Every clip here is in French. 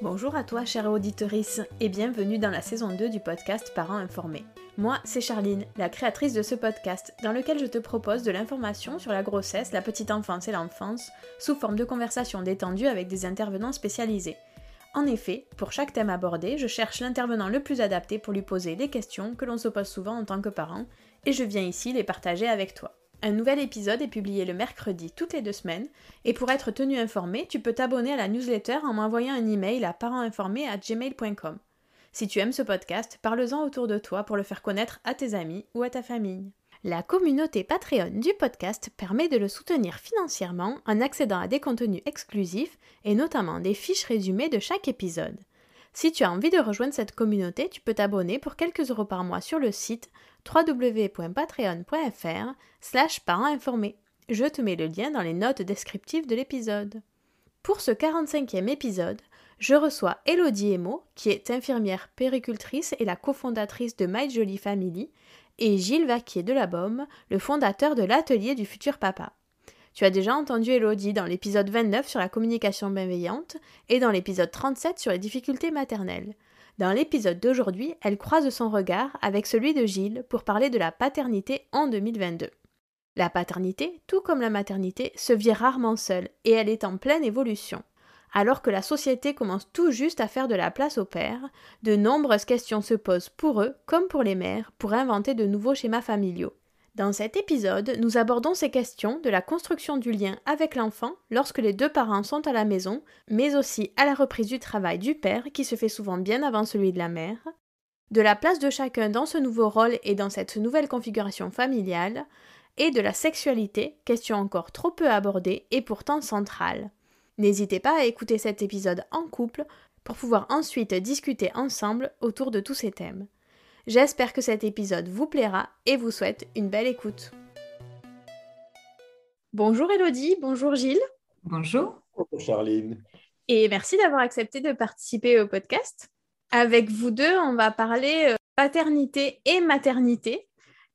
Bonjour à toi, chère auditorice, et bienvenue dans la saison 2 du podcast Parents informés. Moi, c'est Charline, la créatrice de ce podcast, dans lequel je te propose de l'information sur la grossesse, la petite enfance et l'enfance, sous forme de conversations détendues avec des intervenants spécialisés. En effet, pour chaque thème abordé, je cherche l'intervenant le plus adapté pour lui poser les questions que l'on se pose souvent en tant que parent, et je viens ici les partager avec toi. Un nouvel épisode est publié le mercredi toutes les deux semaines, et pour être tenu informé, tu peux t'abonner à la newsletter en m'envoyant un email à parentinformés@gmail.com. Si tu aimes ce podcast, parle-en autour de toi pour le faire connaître à tes amis ou à ta famille. La communauté Patreon du podcast permet de le soutenir financièrement en accédant à des contenus exclusifs et notamment des fiches résumées de chaque épisode. Si tu as envie de rejoindre cette communauté, tu peux t'abonner pour quelques euros par mois sur le site www.patreon.fr slash parents Je te mets le lien dans les notes descriptives de l'épisode. Pour ce 45e épisode, je reçois Elodie Emo, qui est infirmière péricultrice et la cofondatrice de My Jolly Family, et Gilles Vaquier de la Baume, le fondateur de l'atelier du futur papa. Tu as déjà entendu Elodie dans l'épisode 29 sur la communication bienveillante et dans l'épisode 37 sur les difficultés maternelles. Dans l'épisode d'aujourd'hui, elle croise son regard avec celui de Gilles pour parler de la paternité en 2022. La paternité, tout comme la maternité, se vit rarement seule et elle est en pleine évolution. Alors que la société commence tout juste à faire de la place aux pères, de nombreuses questions se posent pour eux comme pour les mères pour inventer de nouveaux schémas familiaux. Dans cet épisode, nous abordons ces questions de la construction du lien avec l'enfant lorsque les deux parents sont à la maison, mais aussi à la reprise du travail du père qui se fait souvent bien avant celui de la mère, de la place de chacun dans ce nouveau rôle et dans cette nouvelle configuration familiale, et de la sexualité, question encore trop peu abordée et pourtant centrale. N'hésitez pas à écouter cet épisode en couple pour pouvoir ensuite discuter ensemble autour de tous ces thèmes. J'espère que cet épisode vous plaira et vous souhaite une belle écoute. Bonjour Elodie, bonjour Gilles. Bonjour. Bonjour Charline. Et merci d'avoir accepté de participer au podcast. Avec vous deux, on va parler euh, paternité et maternité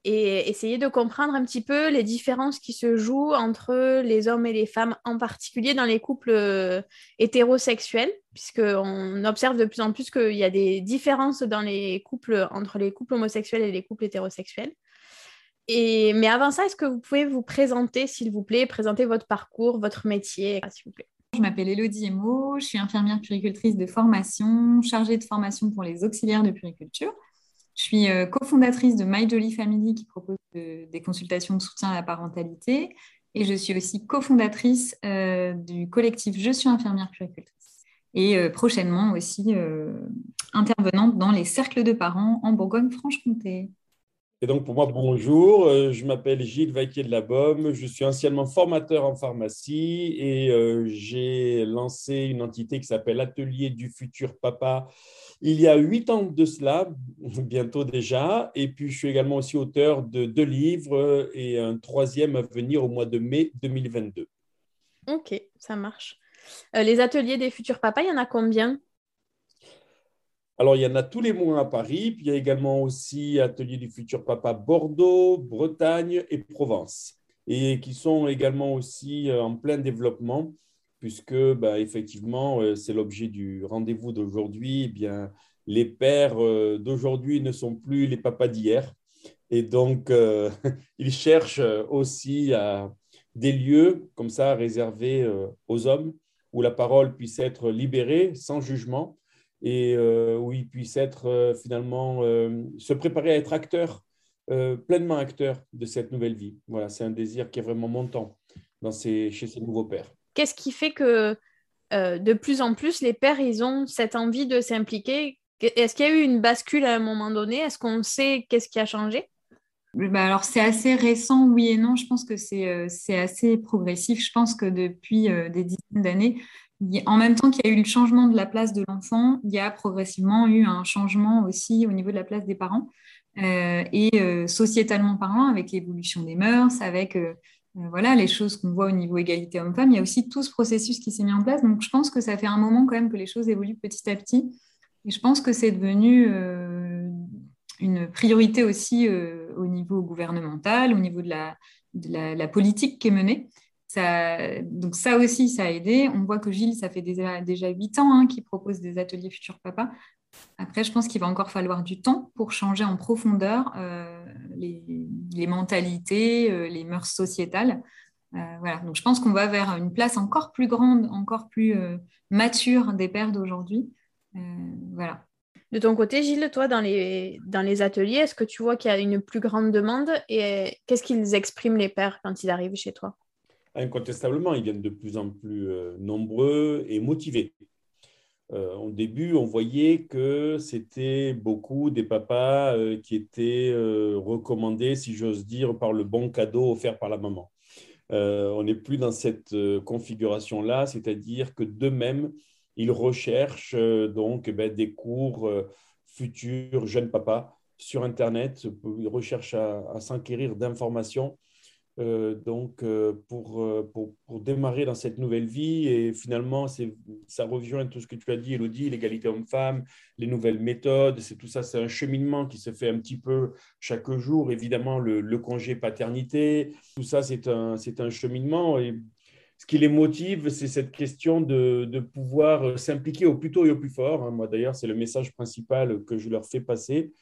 et essayer de comprendre un petit peu les différences qui se jouent entre les hommes et les femmes, en particulier dans les couples euh, hétérosexuels, puisqu'on observe de plus en plus qu'il y a des différences dans les couples entre les couples homosexuels et les couples hétérosexuels. Et, mais avant ça, est-ce que vous pouvez vous présenter, s'il vous plaît, présenter votre parcours, votre métier, s'il vous plaît? Je m'appelle Elodie Emo, je suis infirmière puricultrice de formation, chargée de formation pour les auxiliaires de puriculture. Je suis euh, cofondatrice de My Jolly Family qui propose des consultations de soutien à la parentalité et je suis aussi cofondatrice euh, du collectif Je suis infirmière puéricultrice et euh, prochainement aussi intervenante dans les cercles de parents en Bourgogne-Franche-Comté. Et donc, pour moi, bonjour, euh, je m'appelle Gilles Vaquier de je suis anciennement formateur en pharmacie et euh, j'ai lancé une entité qui s'appelle Atelier du futur papa il y a huit ans de cela, bientôt déjà. Et puis, je suis également aussi auteur de deux livres et un troisième à venir au mois de mai 2022. Ok, ça marche. Euh, les ateliers des futurs papas, il y en a combien? Alors, il y en a tous les mois à Paris, puis il y a également aussi Atelier du futur papa Bordeaux, Bretagne et Provence, et qui sont également aussi euh, en plein développement, puisque bah, effectivement, euh, c'est l'objet du rendez-vous d'aujourd'hui. Eh bien, les pères euh, d'aujourd'hui ne sont plus les papas d'hier, et donc ils cherchent aussi à des lieux comme ça réservés aux hommes, où la parole puisse être libérée sans jugement et euh, où ils puissent être euh, finalement euh, se préparer à être acteurs, pleinement acteurs de cette nouvelle vie. Voilà, c'est un désir qui est vraiment montant dans ces, chez ces nouveaux pères. Qu'est-ce qui fait que de plus en plus les pères ils ont cette envie de s'impliquer? Est-ce qu'il y a eu une bascule à un moment donné? Est-ce qu'on sait qu'est-ce qui a changé? Bah alors c'est assez récent, oui et non. Je pense que c'est assez progressif. Je pense que depuis des dizaines d'années, en même temps qu'il y a eu le changement de la place de l'enfant, il y a progressivement eu un changement aussi au niveau de la place des parents. Euh, et euh, sociétalement parlant, avec l'évolution des mœurs, avec euh, voilà, les choses qu'on voit au niveau égalité homme-femme, il y a aussi tout ce processus qui s'est mis en place. Donc je pense que ça fait un moment quand même que les choses évoluent petit à petit. Et je pense que c'est devenu une priorité aussi au niveau gouvernemental, au niveau de la, de la politique qui est menée donc ça aussi, ça a aidé. On voit que Gilles, ça fait déjà, déjà 8 ans hein, qu'il propose des ateliers Futur Papa. Après, je pense qu'il va encore falloir du temps pour changer en profondeur euh, les, mentalités, euh, les mœurs sociétales. Euh, voilà. Donc, je pense qu'on va vers une place encore plus grande, encore plus mature des pères d'aujourd'hui. voilà. De ton côté, Gilles, toi, dans les, dans les ateliers, est-ce que tu vois qu'il y a une plus grande demande et qu'est-ce qu'ils expriment les pères quand ils arrivent chez toi? Incontestablement, ils viennent de plus en plus euh, nombreux et motivés. Euh, au début, on voyait que c'était beaucoup des papas euh, qui étaient recommandés, si j'ose dire, par le bon cadeau offert par la maman. on n'est plus dans cette configuration-là, c'est-à-dire que d'eux-mêmes, ils recherchent donc eh ben, des cours futurs jeunes papas sur Internet, ils recherchent à s'enquérir d'informations euh, donc, euh, pour, euh, pour, pour, démarrer dans cette nouvelle vie, et finalement, ça rejoint tout ce que tu as dit, Elodie, l'égalité homme-femme, les nouvelles méthodes, c'est tout ça, c'est un cheminement qui se fait un petit peu chaque jour. Évidemment, le, le congé paternité, tout ça, c'est un, un cheminement. Et ce qui les motive, c'est cette question de, de pouvoir s'impliquer au plus tôt et au plus fort. Hein. Moi, d'ailleurs, c'est le message principal que je leur fais passer.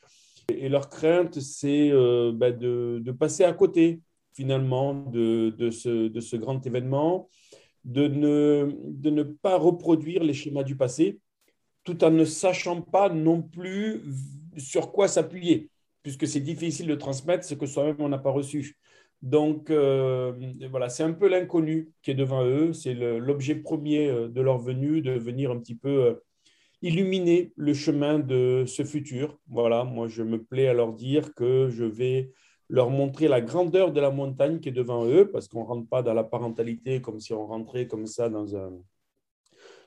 Et leur crainte, c'est bah, de, de passer à côté finalement de, ce, grand événement, de ne, de ne pas reproduire les schémas du passé, tout en ne sachant pas non plus sur quoi s'appuyer, puisque c'est difficile de transmettre ce que soi-même on n'a pas reçu. Donc euh, voilà, c'est un peu l'inconnu qui est devant eux, c'est l'objet premier euh, de leur venue, de venir un petit peu euh, illuminer le chemin de ce futur. Voilà, moi je me plais à leur dire que je vais leur montrer la grandeur de la montagne qui est devant eux, parce qu'on ne rentre pas dans la parentalité comme si on rentrait comme ça dans un,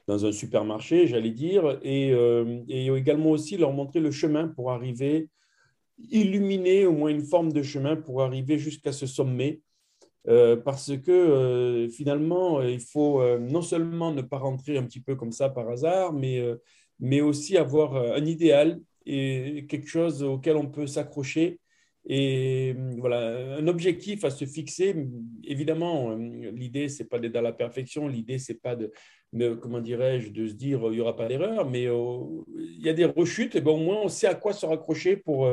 dans un supermarché, j'allais dire, et, euh, et, également aussi leur montrer le chemin pour arriver, illuminer au moins une forme de chemin pour arriver jusqu'à ce sommet, euh, parce que euh, finalement, il faut non seulement ne pas rentrer un petit peu comme ça par hasard, mais, mais aussi avoir un idéal et quelque chose auquel on peut s'accrocher et euh, voilà, un objectif à se fixer. Évidemment, euh, l'idée, c'est pas d'être dans la perfection. L'idée, c'est pas de, comment dirais-je, de se dire il n'y aura pas d'erreur, mais euh, il y a des rechutes. Et ben, au moins, on sait à quoi se raccrocher pour,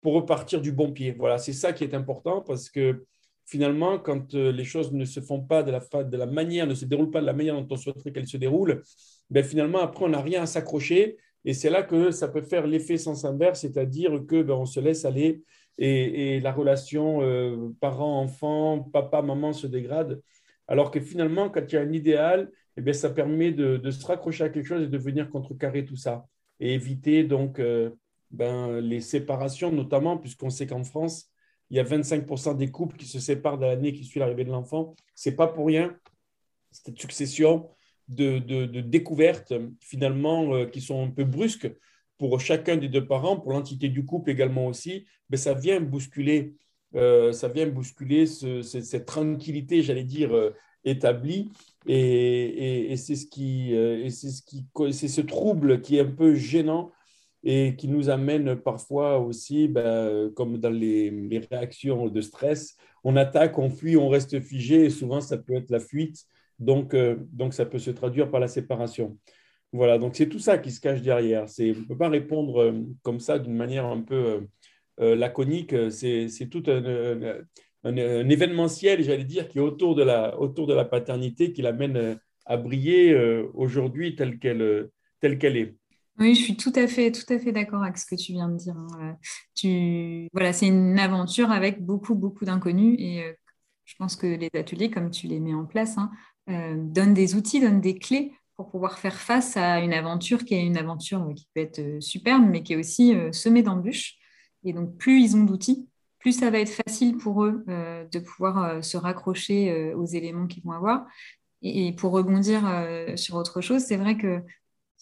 pour repartir du bon pied. Voilà, c'est ça qui est important parce que finalement, quand les choses ne se font pas de la, de la manière, ne se déroulent pas de la manière dont on souhaiterait qu'elles se déroulent, ben, finalement, après, on n'a rien à s'accrocher. Et c'est là que ça peut faire l'effet sens inverse, c'est-à-dire que ben, se laisse aller et, la relation euh, parent-enfant, papa-maman se dégrade. Alors que finalement, quand il y a un idéal, eh bien, ça permet de, se raccrocher à quelque chose et de venir contrecarrer tout ça et éviter donc euh, ben, les séparations, notamment, puisqu'on sait qu'en France, il y a 25% des couples qui se séparent dans l'année qui suit l'arrivée de l'enfant. Ce n'est pas pour rien, cette succession de, découvertes, finalement, euh, qui sont un peu brusques pour chacun des deux parents, pour l'entité du couple également aussi, mais ça vient bousculer, euh, ça vient bousculer cette tranquillité, j'allais dire, euh, établie. Et, c'est ce qui, qui, c'est ce trouble qui est un peu gênant et qui nous amène parfois aussi, ben, comme dans les, les, réactions de stress, on attaque, on fuit, on reste figé, et souvent ça peut être la fuite, donc, euh, donc ça peut se traduire par la séparation. Voilà, donc c'est tout ça qui se cache derrière. On ne peut pas répondre euh, comme ça d'une manière un peu euh, laconique, c'est tout un, événementiel, j'allais dire, qui est autour de la, autour de la paternité, qui l'amène à briller aujourd'hui telle qu'elle telle qu'elle est. Oui, je suis tout à fait, tout à fait d'accord avec ce que tu viens de dire. Hein. Tu, voilà, c'est une aventure avec beaucoup, beaucoup d'inconnus et euh, je pense que les ateliers, comme tu les mets en place, hein, euh, donnent des outils, donnent des clés pour pouvoir faire face à une aventure qui est une aventure qui peut être euh, superbe, mais qui est aussi semée d'embûches. Et donc, plus ils ont d'outils, plus ça va être facile pour eux de pouvoir se raccrocher aux éléments qu'ils vont avoir. Et pour rebondir sur autre chose, c'est vrai que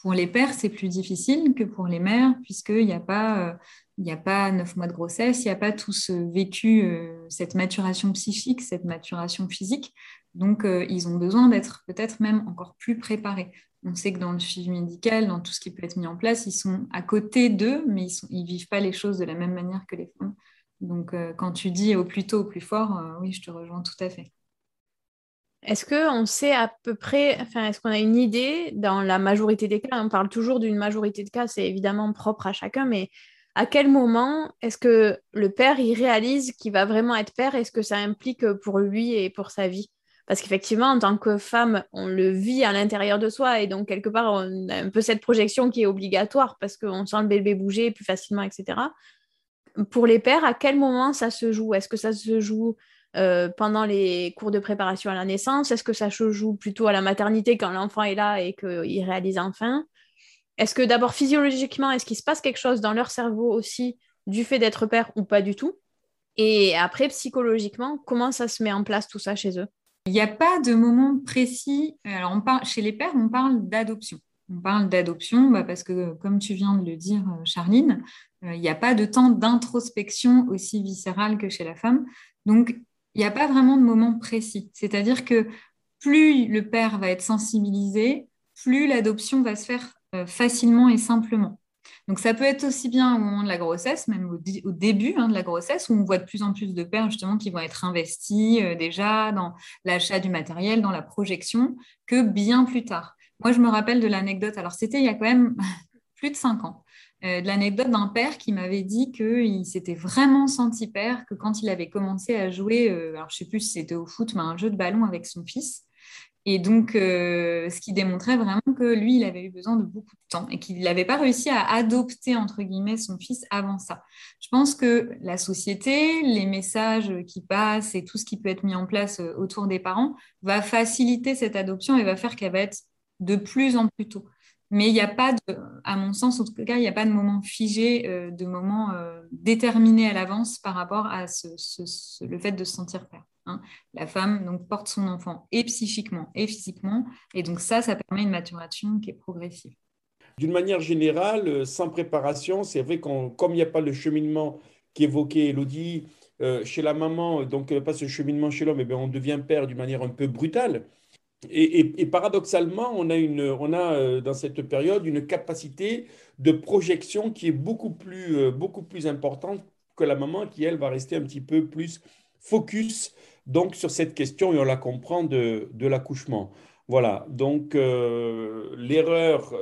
pour les pères, c'est plus difficile que pour les mères, puisqu'il n'y a pas... Euh, il n'y a pas neuf mois de grossesse, il n'y a pas tout ce vécu, euh, cette maturation psychique, cette maturation physique. Donc, euh, ils ont besoin d'être peut-être même encore plus préparés. On sait que dans le suivi médical, dans tout ce qui peut être mis en place, ils sont à côté d'eux, mais ils ne vivent pas les choses de la même manière que les femmes. Donc, quand tu dis au plus tôt, au plus fort, oui, je te rejoins tout à fait. Est-ce qu'on sait à peu près, enfin, est-ce qu'on a une idée dans la majorité des cas On parle toujours d'une majorité de cas, c'est évidemment propre à chacun, mais à quel moment est-ce que le père il réalise qu'il va vraiment être père? Est-ce que ça implique pour lui et pour sa vie? Parce qu'effectivement, en tant que femme, on le vit à l'intérieur de soi et donc quelque part, on a un peu cette projection qui est obligatoire parce qu'on sent le bébé bouger plus facilement, etc. Pour les pères, à quel moment ça se joue? Est-ce que ça se joue euh, pendant les cours de préparation à la naissance? Est-ce que ça se joue plutôt à la maternité quand l'enfant est là et qu'il réalise enfin? Est-ce que d'abord physiologiquement, est-ce qu'il se passe quelque chose dans leur cerveau aussi du fait d'être père ou pas du tout? Et après, psychologiquement, comment ça se met en place tout ça chez eux? Il n'y a pas de moment précis. On parle, chez les pères, on parle d'adoption. On parle d'adoption bah, parce que, comme tu viens de le dire, euh, Charline, euh, il n'y a pas de temps d'introspection aussi viscérale que chez la femme. Donc, il n'y a pas vraiment de moment précis. C'est-à-dire que plus le père va être sensibilisé, plus l'adoption va se faire euh, facilement et simplement. Donc ça peut être aussi bien au moment de la grossesse, même au, début hein, de la grossesse, où on voit de plus en plus de pères justement qui vont être investis euh, déjà dans l'achat du matériel, dans la projection, que bien plus tard. Moi, je me rappelle de l'anecdote, alors c'était il y a quand même plus de cinq ans. Euh, de l'anecdote d'un père qui m'avait dit qu'il s'était vraiment senti père, que quand il avait commencé à jouer, euh, alors je ne sais plus si c'était au foot, mais un jeu de ballon avec son fils. Et donc, euh, ce qui démontrait vraiment que lui, il avait eu besoin de beaucoup de temps et qu'il n'avait pas réussi à adopter, entre guillemets, son fils avant ça. Je pense que la société, les messages qui passent et tout ce qui peut être mis en place autour des parents va faciliter cette adoption et va faire qu'elle va être de plus en plus tôt. Mais il n'y a pas, de, à mon sens, en tout cas, il n'y a pas de moment figé, euh, de moment euh, déterminé à l'avance par rapport à le fait de se sentir père. Hein. La femme donc, porte son enfant et psychiquement et physiquement, et donc ça, ça permet une maturation qui est progressive. D'une manière générale, euh, sans préparation, c'est vrai qu'on, comme il n'y a pas le cheminement qu'évoquait Elodie, chez la maman, donc pas ce cheminement chez l'homme, eh on devient père d'une manière un peu brutale. Et, paradoxalement, on a, une, on a euh, dans cette période une capacité de projection qui est beaucoup plus, euh, beaucoup plus importante que la maman qui, elle, va rester un petit peu plus focus donc, sur cette question, et on la comprend, de, l'accouchement. Voilà, donc euh, l'erreur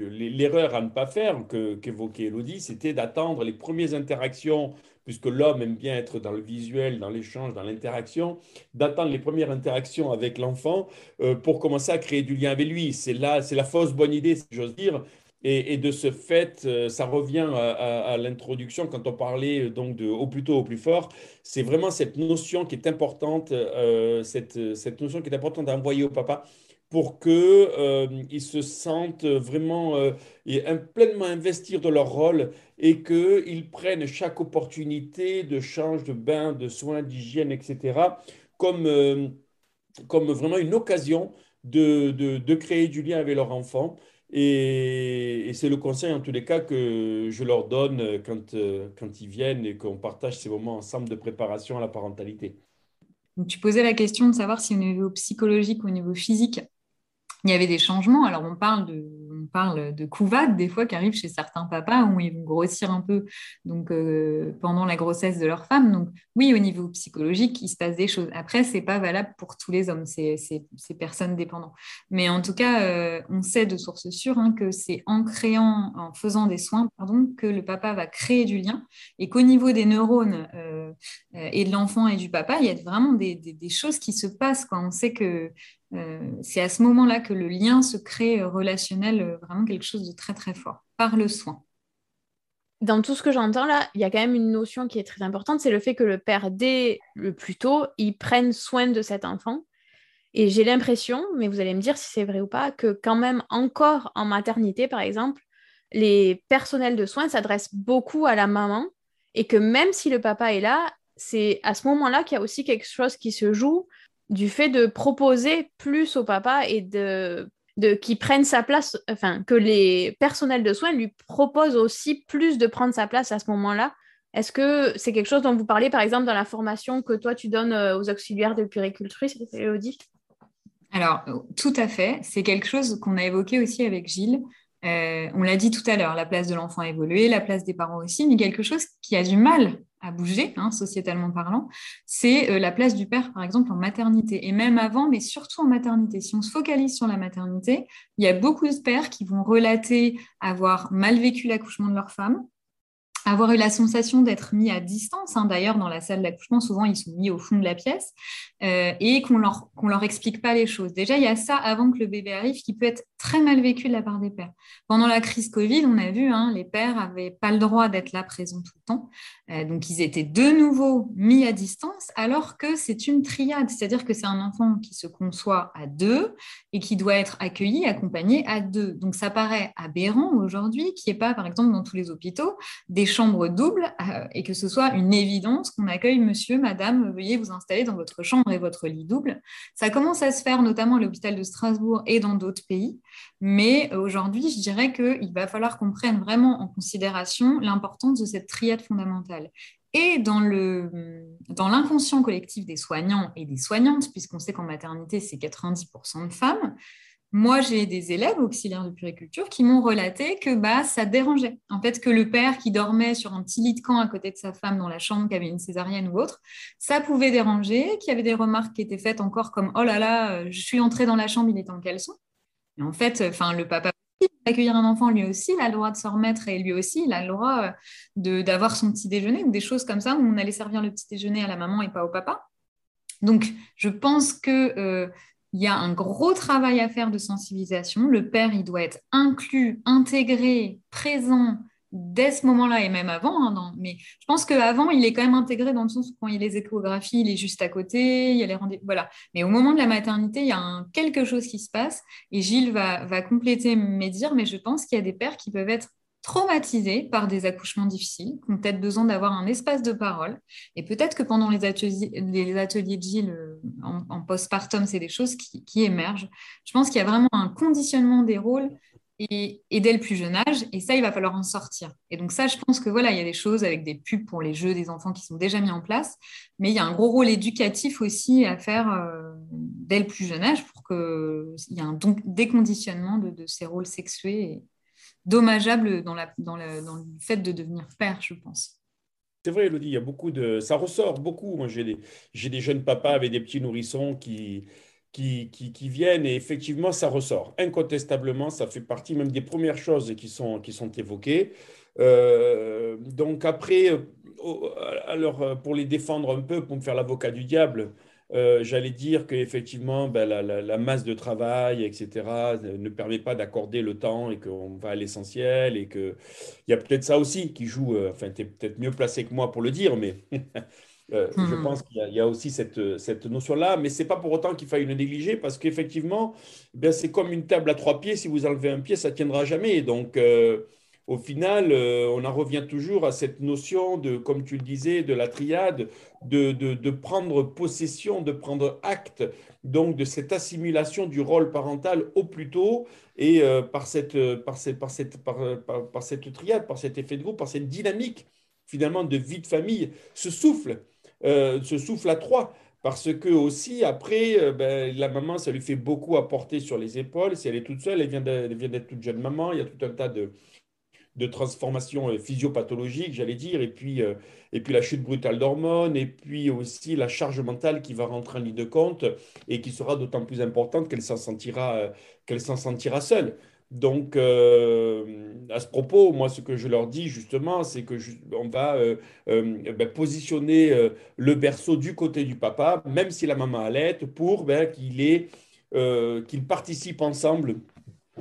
l'erreur à ne pas faire qu'évoquait Elodie, c'était d'attendre les premières interactions puisque l'homme aime bien être dans le visuel, dans l'échange, dans l'interaction, d'attendre les premières interactions avec l'enfant euh, pour commencer à créer du lien avec lui. C'est là, c'est la fausse bonne idée, si j'ose dire. Et, de ce fait, euh, ça revient à, l'introduction quand on parlait euh, donc de au plus tôt, au plus fort. C'est vraiment cette notion qui est importante, cette, cette notion qui est importante à envoyer au papa pour qu'ils euh, se sentent vraiment euh, pleinement investir de leur rôle et qu'ils prennent chaque opportunité de change, de bain, de soins, d'hygiène, etc., comme, euh, comme vraiment une occasion de, de, de, créer du lien avec leur enfant. Et, c'est le conseil, en tous les cas, que je leur donne quand, quand ils viennent et qu'on partage ces moments ensemble de préparation à la parentalité. tu posais la question de savoir si au niveau psychologique ou au niveau physique, il y avait des changements. Alors, on parle de, parle de couvades, des fois, qui arrivent chez certains papas où ils vont grossir un peu donc, euh, pendant la grossesse de leur femme. Donc, oui, au niveau psychologique, il se passe des choses. Après, ce n'est pas valable pour tous les hommes, c'est personnes dépendantes. Mais en tout cas, euh, on sait de source sûre hein, que c'est en créant, en faisant des soins, que le papa va créer du lien et qu'au niveau des neurones euh, et de l'enfant et du papa, il y a vraiment des, choses qui se passent. Quoi. On sait que c'est à ce moment-là que le lien se crée euh, relationnel, euh, vraiment quelque chose de très très fort, par le soin. Dans tout ce que j'entends là, il y a quand même une notion qui est très importante, c'est le fait que le père, dès le plus tôt, il prenne soin de cet enfant. Et j'ai l'impression, mais vous allez me dire si c'est vrai ou pas, que quand même encore en maternité, par exemple, les personnels de soins s'adressent beaucoup à la maman et que même si le papa est là, c'est à ce moment-là qu'il y a aussi quelque chose qui se joue du fait de proposer plus au papa et de, de qu'il prenne sa place, enfin, que les personnels de soins lui proposent aussi plus de prendre sa place à ce moment-là. Est-ce que c'est quelque chose dont vous parlez, par exemple, dans la formation que toi, tu donnes euh, aux auxiliaires de puricultrice, Elodie? Alors, tout à fait. C'est quelque chose qu'on a évoqué aussi avec Gilles. Euh, on l'a dit tout à l'heure, la place de l'enfant a évolué, la place des parents aussi, mais quelque chose qui a du mal à bouger, hein, sociétalement parlant, c'est euh, la place du père, par exemple, en maternité. Et même avant, mais surtout en maternité. Si on se focalise sur la maternité, il y a beaucoup de pères qui vont relater avoir mal vécu l'accouchement de leur femme, avoir eu la sensation d'être mis à distance. Hein. D'ailleurs, dans la salle d'accouchement, souvent, ils sont mis au fond de la pièce euh, et qu'on leur, qu'on leur explique pas les choses. Déjà, il y a ça avant que le bébé arrive qui peut être très mal vécu de la part des pères. Pendant la crise Covid, on a vu, hein, les pères n'avaient pas le droit d'être là présents tout le temps. Euh, donc, ils étaient de nouveau mis à distance alors que c'est une triade, c'est-à-dire que c'est un enfant qui se conçoit à deux et qui doit être accueilli, accompagné à deux. Donc, ça paraît aberrant aujourd'hui qu'il n'y ait pas, par exemple, dans tous les hôpitaux, des chambre double euh, et que ce soit une évidence qu'on accueille monsieur, madame, veuillez vous installer dans votre chambre et votre lit double. Ça commence à se faire notamment à l'hôpital de Strasbourg et dans d'autres pays. Mais aujourd'hui, je dirais qu'il va falloir qu'on prenne vraiment en considération l'importance de cette triade fondamentale. Et dans, le, dans l'inconscient collectif des soignants et des soignantes, puisqu'on sait qu'en maternité, c'est 90% de femmes, moi, j'ai des élèves auxiliaires de puriculture qui m'ont relaté que bah, ça dérangeait. En fait, que le père qui dormait sur un petit lit de camp à côté de sa femme dans la chambre, qui avait une césarienne ou autre, ça pouvait déranger, qu'il y avait des remarques qui étaient faites encore comme Oh là là, euh, je suis entrée dans la chambre, il est en caleçon. Et en fait, enfin, le papa accueillir un enfant, lui aussi, il a le droit de se remettre et lui aussi, il a le droit euh, d'avoir son petit déjeuner ou des choses comme ça où on allait servir le petit déjeuner à la maman et pas au papa. Donc, je pense que euh, il y a un gros travail à faire de sensibilisation. Le père, il doit être inclus, intégré, présent dès ce moment-là et même avant. Hein, mais je pense qu'avant, il est quand même intégré dans le sens où quand il y a les échographies, il est juste à côté, il y a les rendez Voilà. Mais au moment de la maternité, il y a quelque chose qui se passe et Gilles va, compléter mes dires, mais je pense qu'il y a des pères qui peuvent être traumatisés par des accouchements difficiles, qui ont peut-être besoin d'avoir un espace de parole. Et peut-être que pendant les ateliers, les ateliers de Gilles euh, en, postpartum, c'est des choses qui, émergent. Je pense qu'il y a vraiment un conditionnement des rôles et, dès le plus jeune âge, et ça, il va falloir en sortir. Et donc ça, je pense que voilà, il y a des choses avec des pubs pour les jeux des enfants qui sont déjà mis en place, mais il y a un gros rôle éducatif aussi à faire euh, dès le plus jeune âge pour qu'il y ait un déconditionnement de, ces rôles sexués dommageable dans, la, dans, dans, le fait de devenir père, je pense. C'est vrai, Elodie, il y a beaucoup de... Ça ressort beaucoup. Moi, j'ai des, jeunes papas avec des petits nourrissons qui, viennent et effectivement, ça ressort. Incontestablement, ça fait partie même des premières choses qui sont, évoquées. Euh, donc après, alors, pour les défendre un peu, pour me faire l'avocat du diable, euh, j'allais dire qu'effectivement, ben, la, la, masse de travail, etc., ne permet pas d'accorder le temps et qu'on va à l'essentiel et qu'il y a peut-être ça aussi qui joue. Euh, enfin, tu es peut-être mieux placé que moi pour le dire, mais Euh, je hmm. pense qu'il y, a aussi cette, cette notion-là, mais ce n'est pas pour autant qu'il faille le négliger, parce qu'effectivement, eh c'est comme une table à trois pieds, si vous enlevez un pied, ça ne tiendra jamais. Donc, euh, au final, euh, on en revient toujours à cette notion de, comme tu le disais, de la triade, de, de, de, prendre possession, de prendre acte donc de cette assimilation du rôle parental au plus tôt et par, cette, par, cette, par, cette, par, cette triade, par cet effet de groupe, par cette dynamique finalement de vie de famille, ce souffle euh, souffle à trois. Parce que aussi, après, euh, ben, la maman, ça lui fait beaucoup apporter sur les épaules. Si elle est toute seule, elle vient d'être toute jeune maman. Il y a tout un tas de, de transformations euh, physiopathologiques, j'allais dire, et puis, et puis la chute brutale d'hormones, et puis aussi la charge mentale qui va rentrer en ligne de compte et qui sera d'autant plus importante qu'elle s'en sentira, s'en sentira seule. Donc, euh, à ce propos, moi, ce que je leur dis justement, c'est que on va euh, euh, ben, positionner le berceau du côté du papa, même si la maman allait, pour ben, qu'il qu'ils participent ensemble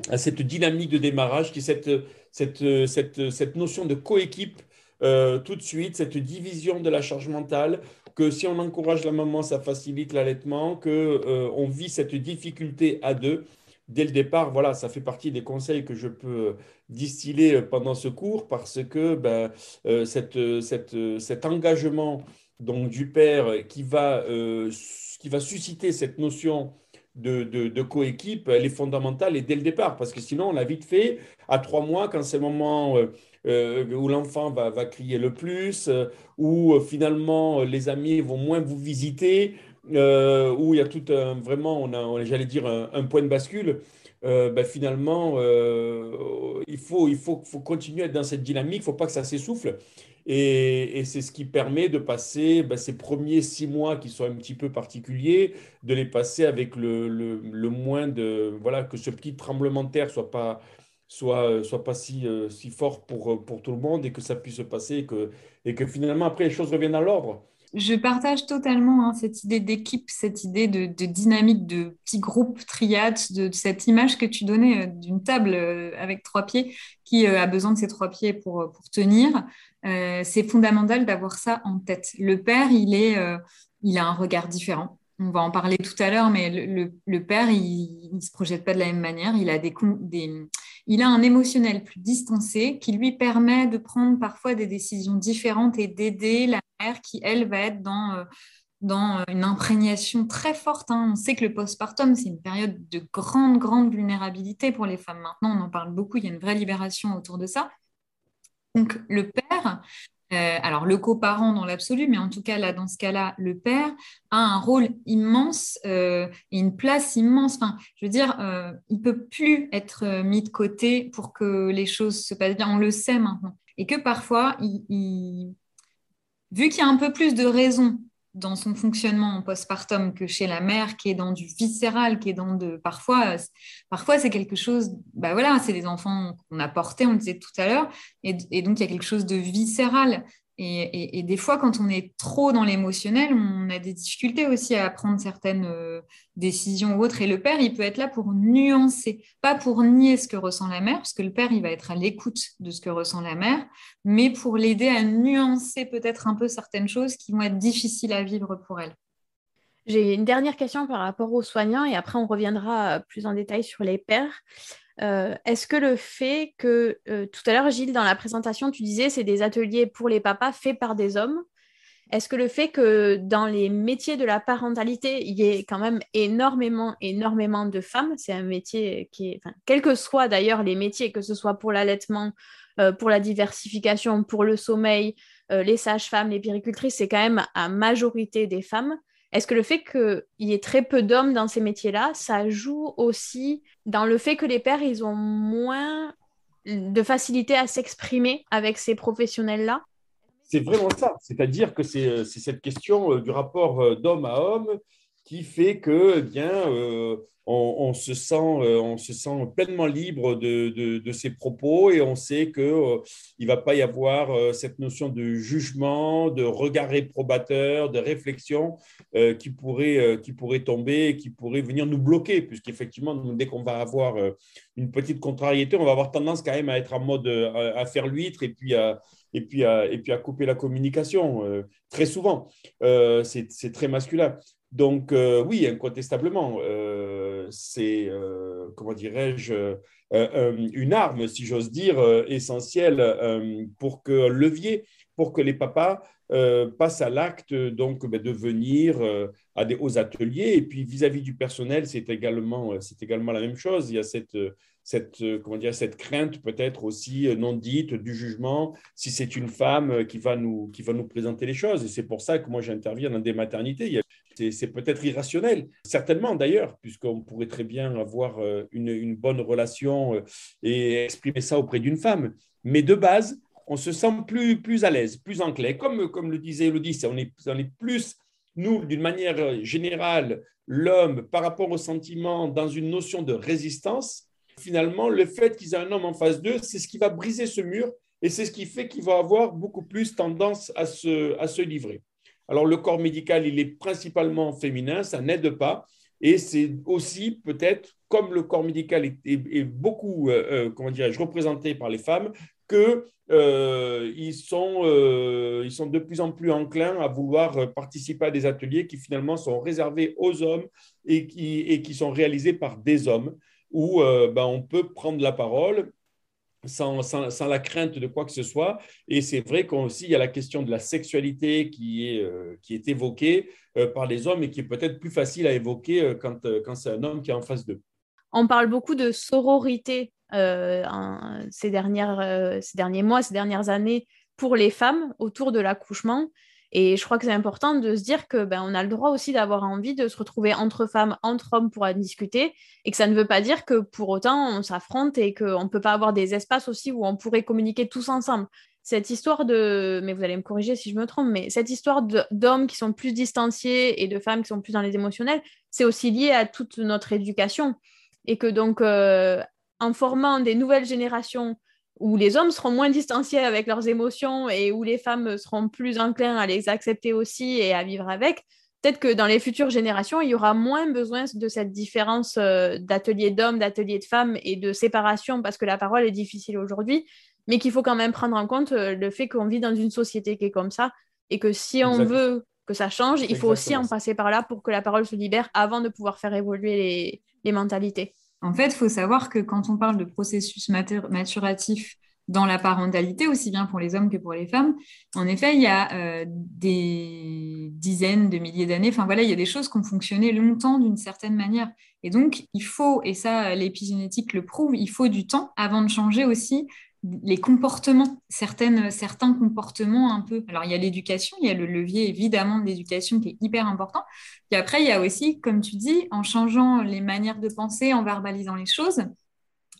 à cette dynamique de démarrage, qui est cette, cette, cette, cette notion de coéquipe tout de suite, cette division de la charge mentale, que si on encourage la maman, ça facilite l'allaitement, que on vit cette difficulté à deux. Dès le départ, voilà, ça fait partie des conseils que je peux distiller pendant ce cours parce que ben, euh, cette, cette, cet engagement donc, du père qui va, euh, qui va susciter cette notion de, de, coéquipe, elle est fondamentale et dès le départ parce que sinon, on l'a vite fait à trois mois quand c'est le moment. Euh, où l'enfant va, va, crier le plus, où finalement les amis vont moins vous visiter, euh, où il y a tout un, vraiment, on a, j'allais dire, un, point de bascule, euh, ben finalement, euh, il, faut, il faut, faut continuer à être dans cette dynamique, il ne faut pas que ça s'essouffle. Et, c'est ce qui permet de passer ben, ces premiers six mois qui sont un petit peu particuliers, de les passer avec le, le, le moins de. Voilà, que ce petit tremblement de terre soit pas soit, soit pas si, si fort pour, pour tout le monde et que ça puisse se passer et que, et que finalement après les choses reviennent à l'ordre. Je partage totalement hein, cette idée d'équipe, cette idée de, dynamique, de petits groupes, triades, de, cette image que tu donnais euh, d'une table euh, avec trois pieds qui euh, a besoin de ces trois pieds pour, tenir. c'est fondamental d'avoir ça en tête. Le père, il, est, il a un regard différent. On va en parler tout à l'heure, mais le, père, il ne se projette pas de la même manière. Il a des il a un émotionnel plus distancé qui lui permet de prendre parfois des décisions différentes et d'aider la mère qui, elle, va être dans, euh, dans une imprégnation très forte. Hein. On sait que le postpartum, c'est une période de grande, grande vulnérabilité pour les femmes. Maintenant, on en parle beaucoup, il y a une vraie libération autour de ça. Donc, le père, euh, alors le coparent dans l'absolu, mais en tout cas là dans ce cas-là, le père a un rôle immense euh, et une place immense. Enfin, je veux dire, euh, il peut plus être mis de côté pour que les choses se passent bien. On le sait maintenant, et que parfois, il, vu qu'il y a un peu plus de raisons dans son fonctionnement en postpartum que chez la mère qui est dans du viscéral, qui est dans de parfois parfois c'est quelque chose bah voilà, c'est des enfants qu'on a portés, on le disait tout à l'heure et, et, donc il y a quelque chose de viscéral et, des fois, quand on est trop dans l'émotionnel, on a des difficultés aussi à prendre certaines euh, décisions ou autres. Et le père, il peut être là pour nuancer, pas pour nier ce que ressent la mère, parce que le père, il va être à l'écoute de ce que ressent la mère, mais pour l'aider à nuancer peut-être un peu certaines choses qui vont être difficiles à vivre pour elle. J'ai une dernière question par rapport aux soignants et après on reviendra plus en détail sur les pères. Euh, est-ce que le fait que, euh, tout à l'heure, Gilles, dans la présentation, tu disais c'est des ateliers pour les papas faits par des hommes. Est-ce que le fait que dans les métiers de la parentalité, il y ait quand même énormément, énormément de femmes, c'est un métier qui est, quels que soient d'ailleurs les métiers, que ce soit pour l'allaitement, euh, pour la diversification, pour le sommeil, les sages-femmes, les péricultrices, c'est quand même à majorité des femmes. Est-ce que le fait qu'il y ait très peu d'hommes dans ces métiers-là, ça joue aussi dans le fait que les pères, ils ont moins de facilité à s'exprimer avec ces professionnels-là? C'est vraiment ça. C'est-à-dire que c'est euh, cette question euh, du rapport euh, d'homme à homme qui fait que, eh bien, on, se sent, euh, on se sent pleinement libre de, de, ses propos et on sait qu'il euh, ne va pas y avoir euh, cette notion de jugement, de regard réprobateur, de réflexion qui, pourrait, qui pourrait tomber qui pourrait venir nous bloquer, puisqu'effectivement, dès qu'on va avoir une petite contrariété, on va avoir tendance quand même à être en mode à, faire l'huître et puis à, et puis à, et puis à couper la communication, très souvent. c'est très masculin. Donc oui, incontestablement, c'est, comment dirais-je, une arme, si j'ose dire, essentielle pour que levier, pour que les papas euh, passe à l'acte donc ben, de venir euh, à des, aux ateliers. Et puis vis-à-vis du personnel, c'est également, euh, c'est également la même chose. Il y a cette, cette, comment dire, cette crainte peut-être aussi non dite du jugement si c'est une femme qui va, nous, qui va nous présenter les choses. Et c'est pour ça que moi j'interviens dans des maternités. C'est peut-être irrationnel, certainement d'ailleurs, puisqu'on pourrait très bien avoir une, une bonne relation et exprimer ça auprès d'une femme. Mais de base, on se sent plus, plus à l'aise, plus enclin. Comme, comme le disait Elodie, on est, on est plus, nous, d'une manière générale, l'homme, par rapport au sentiment, dans une notion de résistance. Finalement, le fait qu'ils aient un homme en face d'eux, c'est ce qui va briser ce mur et c'est ce qui fait qu'il va avoir beaucoup plus tendance à se, à se livrer. Alors, le corps médical, il est principalement féminin, ça n'aide pas. Et c'est aussi peut-être, comme le corps médical est, beaucoup, euh, euh, comment dirais-je, représenté par les femmes, qu'ils euh, sont, ils sont de plus en plus enclins à vouloir participer à des ateliers qui finalement sont réservés aux hommes et qui, et qui sont réalisés par des hommes, où ben, on peut prendre la parole sans, la crainte de quoi que ce soit. Et c'est vrai qu'aussi, il y a la question de la sexualité qui est, qui est évoquée par les hommes et qui est peut-être plus facile à évoquer quand, quand c'est un homme qui est en face d'eux. On parle beaucoup de sororité euh, ces, dernières, euh, ces derniers mois, ces dernières années pour les femmes autour de l'accouchement. Et je crois que c'est important de se dire que ben, on a le droit aussi d'avoir envie de se retrouver entre femmes, entre hommes pour en discuter, et que ça ne veut pas dire que pour autant on s'affronte et qu'on ne peut pas avoir des espaces aussi où on pourrait communiquer tous ensemble. Cette histoire de, mais vous allez me corriger si je me trompe, mais cette histoire d'hommes qui sont plus distanciés et de femmes qui sont plus dans les émotionnels, c'est aussi lié à toute notre éducation. Et que donc, euh, en formant des nouvelles générations où les hommes seront moins distanciés avec leurs émotions et où les femmes seront plus enclins à les accepter aussi et à vivre avec, peut-être que dans les futures générations, il y aura moins besoin de cette différence euh, d'atelier d'hommes, d'atelier de femmes et de séparation parce que la parole est difficile aujourd'hui, mais qu'il faut quand même prendre en compte euh, le fait qu'on vit dans une société qui est comme ça et que si on veut que ça change, il faut aussi en passer par là pour que la parole se libère avant de pouvoir faire évoluer les mentalités. En fait, il faut savoir que quand on parle de processus maturatif dans la parentalité, aussi bien pour les hommes que pour les femmes, en effet, il y a euh, des dizaines de milliers d'années, enfin il y a des choses qui ont fonctionné longtemps d'une certaine manière. Et donc, il faut, et ça, l'épigénétique le prouve, il faut du temps avant de changer aussi les comportements, certaines, certains comportements un peu. Alors, il y a l'éducation, il y a le levier évidemment de l'éducation qui est hyper important. Puis après, il y a aussi, comme tu dis, en changeant les manières de penser, en verbalisant les choses,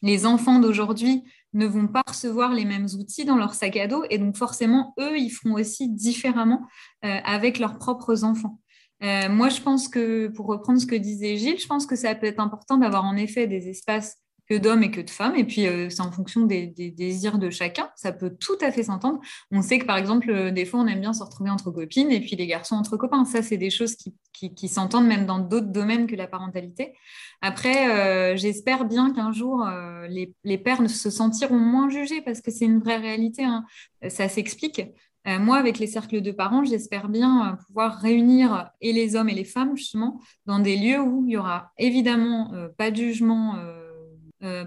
les enfants d'aujourd'hui ne vont pas recevoir les mêmes outils dans leur sac à dos et donc forcément, eux, ils feront aussi différemment euh, avec leurs propres enfants. Euh, moi, je pense que, pour reprendre ce que disait Gilles, je pense que ça peut être important d'avoir en effet des espaces que d'hommes et que de femmes. Et puis, euh, c'est en fonction des, désirs de chacun. Ça peut tout à fait s'entendre. On sait que, par exemple, euh, des fois, on aime bien se retrouver entre copines et puis les garçons entre copains. Ça, c'est des choses qui, s'entendent même dans d'autres domaines que la parentalité. Après, euh, j'espère bien qu'un jour, les, pères ne se sentiront moins jugés parce que c'est une vraie réalité. Hein. Ça s'explique. moi, avec les cercles de parents, j'espère bien pouvoir réunir et les hommes et les femmes, justement, dans des lieux où il y aura évidemment pas de jugement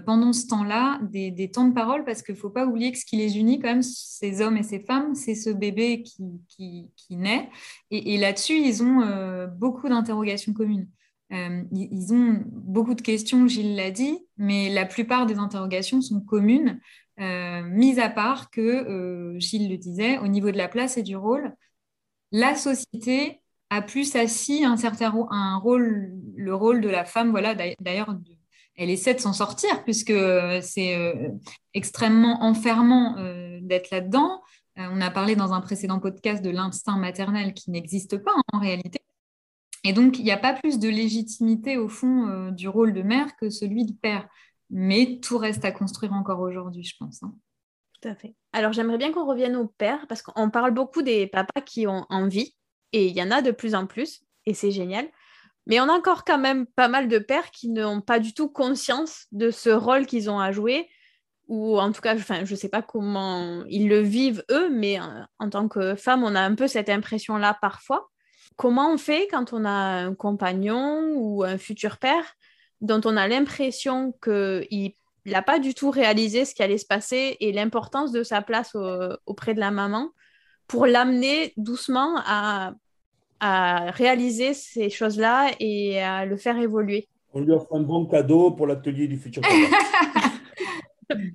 pendant ce temps-là des, temps de parole parce qu'il ne faut pas oublier que ce qui les unit quand même, ces hommes et ces femmes, c'est ce bébé qui, naît. Et, là-dessus, ils ont euh, beaucoup d'interrogations communes. Euh, ils ont beaucoup de questions, Gilles l'a dit, mais la plupart des interrogations sont communes, mis à part que, Gilles le disait, au niveau de la place et du rôle, la société a plus assis un certain un rôle, le rôle de la femme, voilà, d'ailleurs, elle essaie de s'en sortir puisque c'est euh, extrêmement enfermant euh, d'être là-dedans. Euh, on a parlé dans un précédent podcast de l'instinct maternel qui n'existe pas en réalité. Et donc, il n'y a pas plus de légitimité au fond du rôle de mère que celui de père. Mais tout reste à construire encore aujourd'hui, je pense. Hein. Tout à fait. Alors, j'aimerais bien qu'on revienne au père parce qu'on parle beaucoup des papas qui ont envie et il y en a de plus en plus et c'est génial. Mais on a encore quand même pas mal de pères qui n'ont pas du tout conscience de ce rôle qu'ils ont à jouer ou en tout cas, je ne sais pas comment ils le vivent eux, mais en tant que femme, on a un peu cette impression-là parfois. Comment on fait quand on a un compagnon ou un futur père dont on a l'impression qu'il n'a pas du tout réalisé ce qui allait se passer et l'importance de sa place auprès de la maman pour l'amener doucement à, réaliser ces choses-là et à le faire évoluer. On lui offre un bon cadeau pour l'atelier du futur.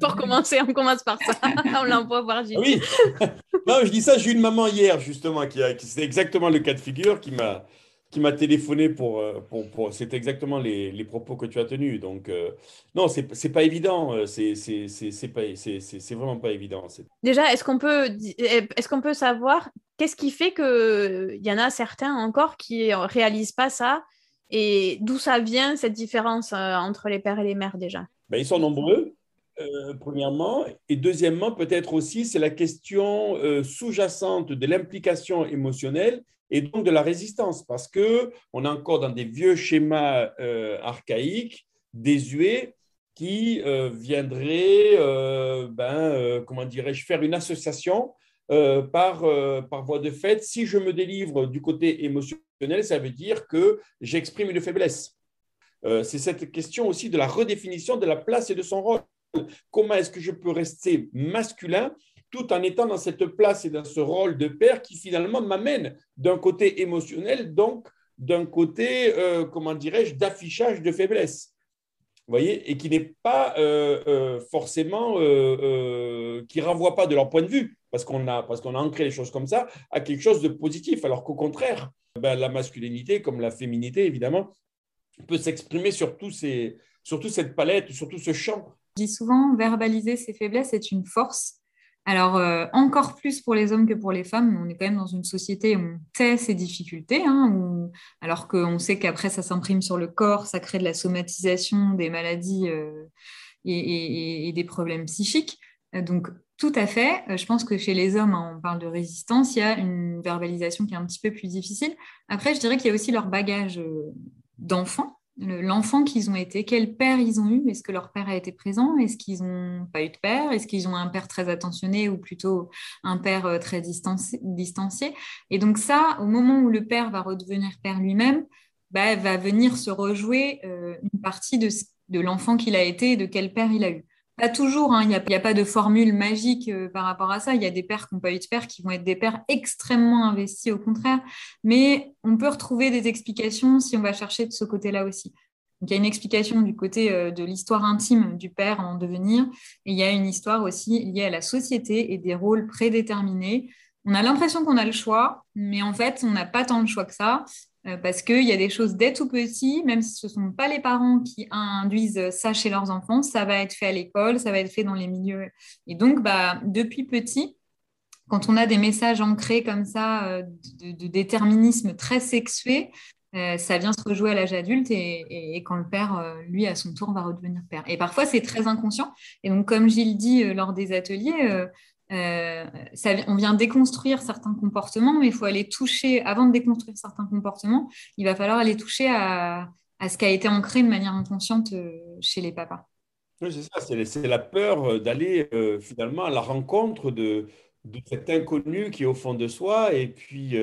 Pour commencer, on commence par ça. on l'envoie voir Gilles. Oui. non, je dis ça, j'ai eu une maman hier, justement, qui, a, qui c'est exactement le cas de figure, qui m'a, qui m'a téléphoné pour, euh, pour, pour c'est exactement les, les, propos que tu as tenus. Donc, euh, non, c'est, c'est pas évident. Euh, c'est, c'est, c'est, c'est, pas, c'est, c'est vraiment pas évident. Déjà, est-ce qu'on peut, est-ce qu'on peut savoir qu'est-ce qui fait qu'il y en a certains encore qui réalisent pas ça? Et d'où ça vient cette différence entre les pères et les mères déjà? Ben, Ils sont nombreux. Euh, premièrement. Et deuxièmement, peut-être aussi, c'est la question euh, sous-jacente de l'implication émotionnelle et donc de la résistance, parce que on est encore dans des vieux schémas euh, archaïques, désuets, qui viendraient, ben, comment dirais-je, faire une association par, par voie de fait. Si je me délivre du côté émotionnel, ça veut dire que j'exprime une faiblesse. c'est cette question aussi de la redéfinition de la place et de son rôle comment est-ce que je peux rester masculin tout en étant dans cette place et dans ce rôle de père qui finalement m'amène d'un côté émotionnel, donc d'un côté, euh, comment dirais-je, d'affichage de faiblesse. Vous voyez, et qui n'est pas euh, euh, forcément, qui renvoie pas de leur point de vue, parce qu'on a, ancré les choses comme ça, à quelque chose de positif, alors qu'au contraire, ben, la masculinité, comme la féminité, évidemment, peut s'exprimer sur, toute cette palette, sur tout ce champ je dis souvent, verbaliser ses faiblesses est une force. Alors, euh, encore plus pour les hommes que pour les femmes, on est quand même dans une société où on tait ses difficultés, hein, alors qu'on sait qu'après, ça s'imprime sur le corps, ça crée de la somatisation, des maladies euh, et, des problèmes psychiques. Donc, tout à fait. Je pense que chez les hommes, hein, on parle de résistance, il y a une verbalisation qui est un petit peu plus difficile. Après, je dirais qu'il y a aussi leur bagage euh, d'enfant l'enfant qu'ils ont été, quel père ils ont eu, est-ce que leur père a été présent, est-ce qu'ils n'ont pas eu de père, est-ce qu'ils ont un père très attentionné ou plutôt un père euh, très distancié? Et donc ça, au moment où le père va redevenir père lui-même, bah, va venir se rejouer euh, une partie de l'enfant qu'il a été et de quel père il a eu. Pas toujours, hein. il n'y a, pas de formule magique euh, par rapport à ça. Il y a des pères qui n'ont pas eu de père qui vont être des pères extrêmement investis, au contraire. Mais on peut retrouver des explications si on va chercher de ce côté-là aussi. Il y a une explication du côté euh, de l'histoire intime du père en devenir, et il y a une histoire aussi liée à la société et des rôles prédéterminés. On a l'impression qu'on a le choix, mais en fait, on n'a pas tant le choix que ça. Euh, parce qu'il y a des choses dès tout petit, même si ce ne sont pas les parents qui induisent ça chez leurs enfants, ça va être fait à l'école, ça va être fait dans les milieux. Et donc, bah, depuis petit, quand on a des messages ancrés comme ça, euh, de, déterminisme très sexué, euh, ça vient se rejouer à l'âge adulte et, quand le père, lui, à son tour, va redevenir père. Et parfois, c'est très inconscient. Et donc, comme Gilles dit lors des ateliers, euh, on vient déconstruire certains comportements, mais il faut aller toucher, avant de déconstruire certains comportements, il va falloir aller toucher à, ce qui a été ancré de manière inconsciente euh, chez les papas. C'est ça, c'est la peur euh, d'aller finalement à la rencontre de, cet inconnu qui est au fond de soi, et puis,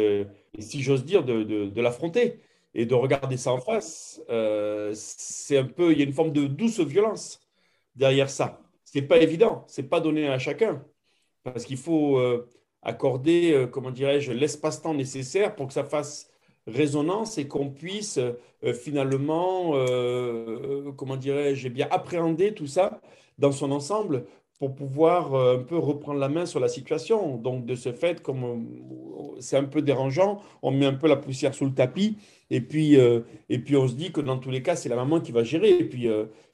si j'ose dire, de, l'affronter et de regarder ça en face. c'est un peu, il y a une forme de douce violence derrière ça. C'est pas évident, c'est pas donné à chacun parce qu'il faut euh, accorder, euh, comment dirais-je, l'espace-temps nécessaire pour que ça fasse résonance et qu'on puisse euh, finalement, comment dirais-je, eh bien appréhender tout ça dans son ensemble pour pouvoir un peu reprendre la main sur la situation. Donc, de ce fait, comme c'est un peu dérangeant, on met un peu la poussière sous le tapis et puis, et puis on se dit que dans tous les cas, c'est la maman qui va gérer. Et puis,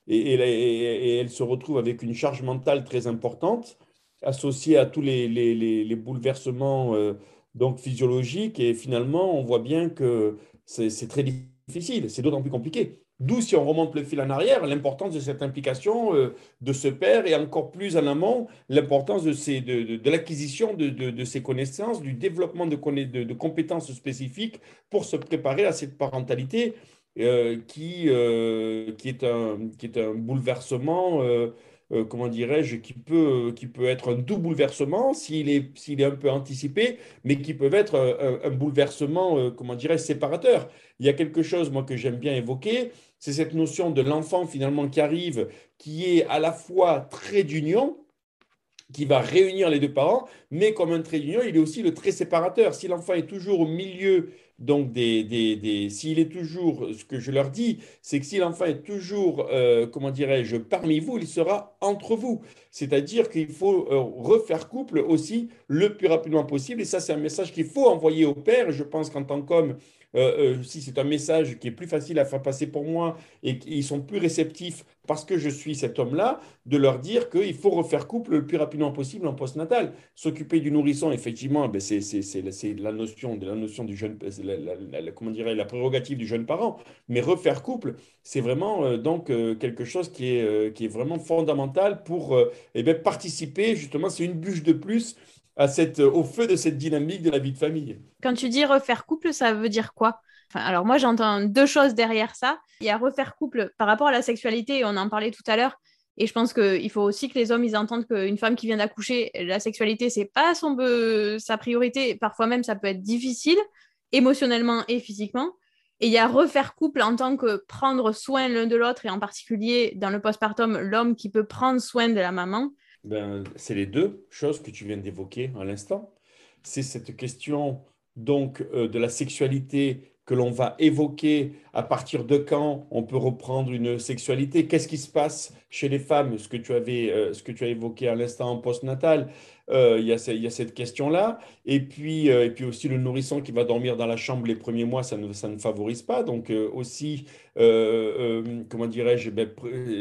et, elle se retrouve avec une charge mentale très importante associé à tous les, les, les, bouleversements euh, donc physiologiques. Et finalement, on voit bien que c'est très difficile, c'est d'autant plus compliqué. D'où, si on remonte le fil en arrière, l'importance de cette implication euh, de ce père et encore plus en amont, l'importance de, de, de, l'acquisition de, ces connaissances, du développement de, de, compétences spécifiques pour se préparer à cette parentalité euh, qui, qui, est un, qui est un bouleversement euh, comment dirais-je, qui peut, qui peut être un doux bouleversement s'il est, est un peu anticipé, mais qui peut être un, un bouleversement, comment dirais-je, séparateur. Il y a quelque chose, moi, que j'aime bien évoquer, c'est cette notion de l'enfant finalement qui arrive, qui est à la fois trait d'union, qui va réunir les deux parents, mais comme un trait d'union, il est aussi le trait séparateur. Si l'enfant est toujours au milieu, donc des, des, s'il est toujours, ce que je leur dis, c'est que si l'enfant est toujours, euh, comment dirais-je, parmi vous, il sera entre vous. C'est-à-dire qu'il faut euh, refaire couple aussi le plus rapidement possible. Et ça, c'est un message qu'il faut envoyer au père. Je pense qu'en tant qu'homme, euh, euh, si c'est un message qui est plus facile à faire passer pour moi et qu'ils sont plus réceptifs parce que je suis cet homme-là, de leur dire qu'il faut refaire couple le plus rapidement possible en postnatal. S'occuper du nourrisson, effectivement, ben c'est la notion, la notion du jeune, comment la prérogative du jeune parent. Mais refaire couple, c'est vraiment euh, donc quelque chose qui est, qui est vraiment fondamental pour eh bien, participer, justement, c'est une bûche de plus cette, au feu de cette dynamique de la vie de famille. Quand tu dis refaire couple, ça veut dire quoi? Alors moi, j'entends deux choses derrière ça. Il y a refaire couple par rapport à la sexualité, on en parlait tout à l'heure. Et je pense qu'il faut aussi que les hommes ils entendent qu'une femme qui vient d'accoucher, la sexualité, c'est pas son, sa priorité. Parfois même, ça peut être difficile, émotionnellement et physiquement. Et il y a refaire couple en tant que prendre soin l'un de l'autre, et en particulier dans le postpartum, l'homme qui peut prendre soin de la maman ben, c'est les deux choses que tu viens d'évoquer à l'instant. C'est cette question donc euh, de la sexualité que l'on va évoquer. À partir de quand on peut reprendre une sexualité, qu'est-ce qui se passe chez les femmes, ce que tu avais, euh, ce que tu as évoqué à l'instant en postnatal, euh, il, y a, cette question-là, et puis, et puis aussi le nourrisson qui va dormir dans la chambre les premiers mois, ça ne, ça ne favorise pas, donc aussi, comment dirais-je, ben,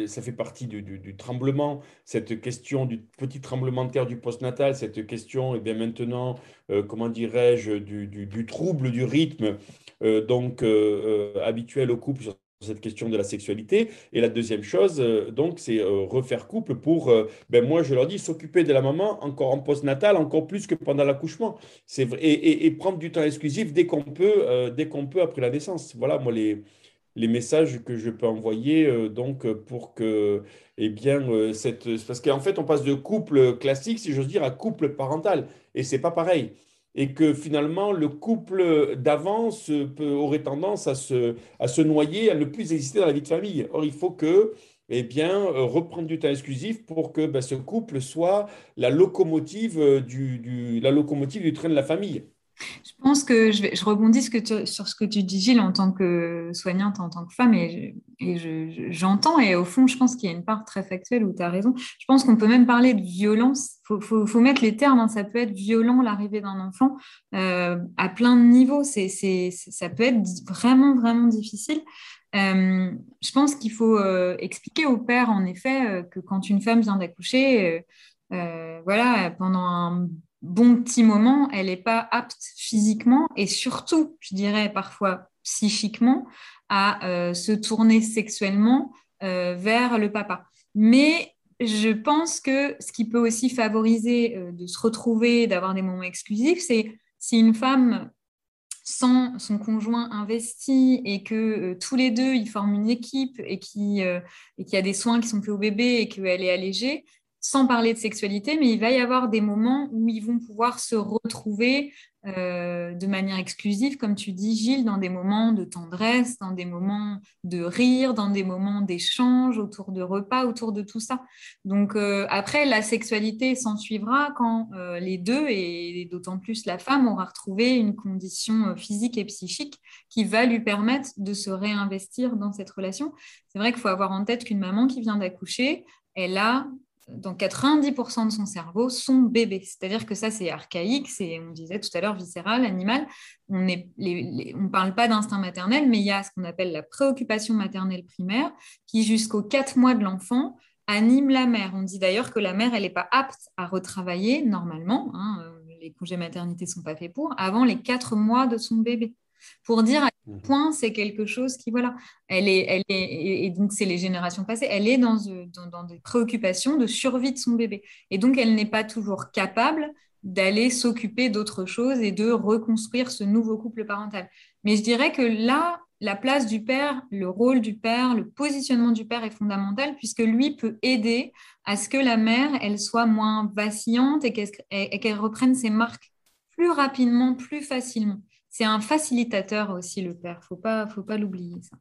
ça fait partie du, tremblement, cette question du petit tremblement de terre du postnatal, cette question, et bien maintenant, comment dirais-je, du, du, trouble du rythme euh, donc euh, euh, habituel au couple cette question de la sexualité. Et la deuxième chose, donc, c'est refaire couple pour, ben moi, je leur dis, s'occuper de la maman encore en postnatal, encore plus que pendant l'accouchement. C'est et, et, prendre du temps exclusif dès qu'on peut, dès qu'on peut après la naissance. Voilà, moi, les, les messages que je peux envoyer donc pour que eh bien cette parce qu'en fait on passe de couple classique si j'ose dire à couple parental et c'est pas pareil et que finalement le couple d'avance aurait tendance à se, noyer, à ne plus exister dans la vie de famille. Or, il faut que eh euh, reprendre du temps exclusif pour que ben, ce couple soit du, la locomotive du train de la famille. Je pense que je, rebondis sur ce que tu dis, Gilles, en tant que soignante, en tant que femme, et, j'entends, et, au fond, je pense qu'il y a une part très factuelle où tu as raison. Je pense qu'on peut même parler de violence. Il faut, mettre les termes, hein. ça peut être violent l'arrivée d'un enfant euh, à plein de niveaux. Ça peut être vraiment, vraiment difficile. Euh, je pense qu'il faut euh, expliquer au père, en effet, que quand une femme vient d'accoucher, voilà, pendant un bon petit moment, elle n'est pas apte physiquement et surtout, je dirais parfois psychiquement, à euh, se tourner sexuellement euh, vers le papa. Mais je pense que ce qui peut aussi favoriser euh, de se retrouver, d'avoir des moments exclusifs, c'est si une femme sent son conjoint investi et que tous les deux ils forment une équipe et qu'il y a des soins qui sont faits au bébé et qu'elle est allégée, sans parler de sexualité, mais il va y avoir des moments où ils vont pouvoir se retrouver euh, de manière exclusive, comme tu dis, Gilles, dans des moments de tendresse, dans des moments de rire, dans des moments d'échange, autour de repas, autour de tout ça. Donc euh, après, la sexualité s'en suivra quand euh, les deux, et d'autant plus la femme, aura retrouvé une condition physique et psychique qui va lui permettre de se réinvestir dans cette relation. C'est vrai qu'il faut avoir en tête qu'une maman qui vient d'accoucher, elle a dans 90% de son cerveau, son bébé. C'est-à-dire que ça, c'est archaïque, c'est, on disait tout à l'heure, viscéral, animal. On ne parle pas d'instinct maternel, mais il y a ce qu'on appelle la préoccupation maternelle primaire, qui jusqu'aux 4 mois de l'enfant anime la mère. On dit d'ailleurs que la mère, elle n'est pas apte à retravailler normalement. Hein, les congés maternité ne sont pas faits pour, avant les 4 mois de son bébé pour dire à quel mmh. point c'est quelque chose qui, voilà, elle est, elle est, et donc c'est les générations passées, elle est dans, euh, dans, dans, des préoccupations de survie de son bébé. Et donc, elle n'est pas toujours capable d'aller s'occuper d'autre chose et de reconstruire ce nouveau couple parental. Mais je dirais que là, la place du père, le rôle du père, le positionnement du père est fondamental puisque lui peut aider à ce que la mère, elle soit moins vacillante et qu'elle reprenne ses marques plus rapidement, plus facilement. C'est un facilitateur aussi, le père. Faut pas, faut pas l'oublier, ça.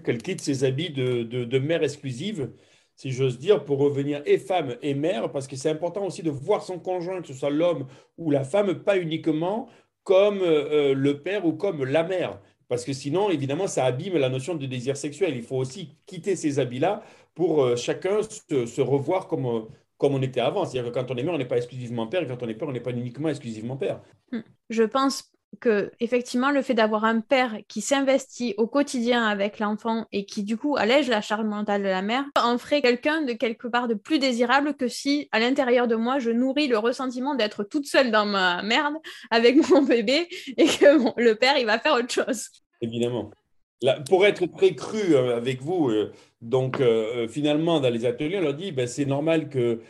Qu'elle quitte ses habits de, de, mère exclusive, si j'ose dire, pour revenir et femme et mère, parce que c'est important aussi de voir son conjoint, que ce soit l'homme ou la femme, pas uniquement comme euh, le père ou comme la mère. Parce que sinon, évidemment, ça abîme la notion de désir sexuel. Il faut aussi quitter ces habits-là pour euh, chacun se, revoir comme, euh, comme on était avant. C'est-à-dire que quand on est mère, on n'est pas exclusivement père, et quand on est père, on n'est pas uniquement exclusivement père. Hmm. Je pense que effectivement le fait d'avoir un père qui s'investit au quotidien avec l'enfant et qui du coup allège la charge mentale de la mère en ferait quelqu'un de quelque part de plus désirable que si à l'intérieur de moi je nourris le ressentiment d'être toute seule dans ma merde avec mon bébé et que le père il va faire autre chose. Évidemment pour être très cru euh, avec vous, euh, donc euh, finalement dans les ateliers, on leur dit ben, c'est normal que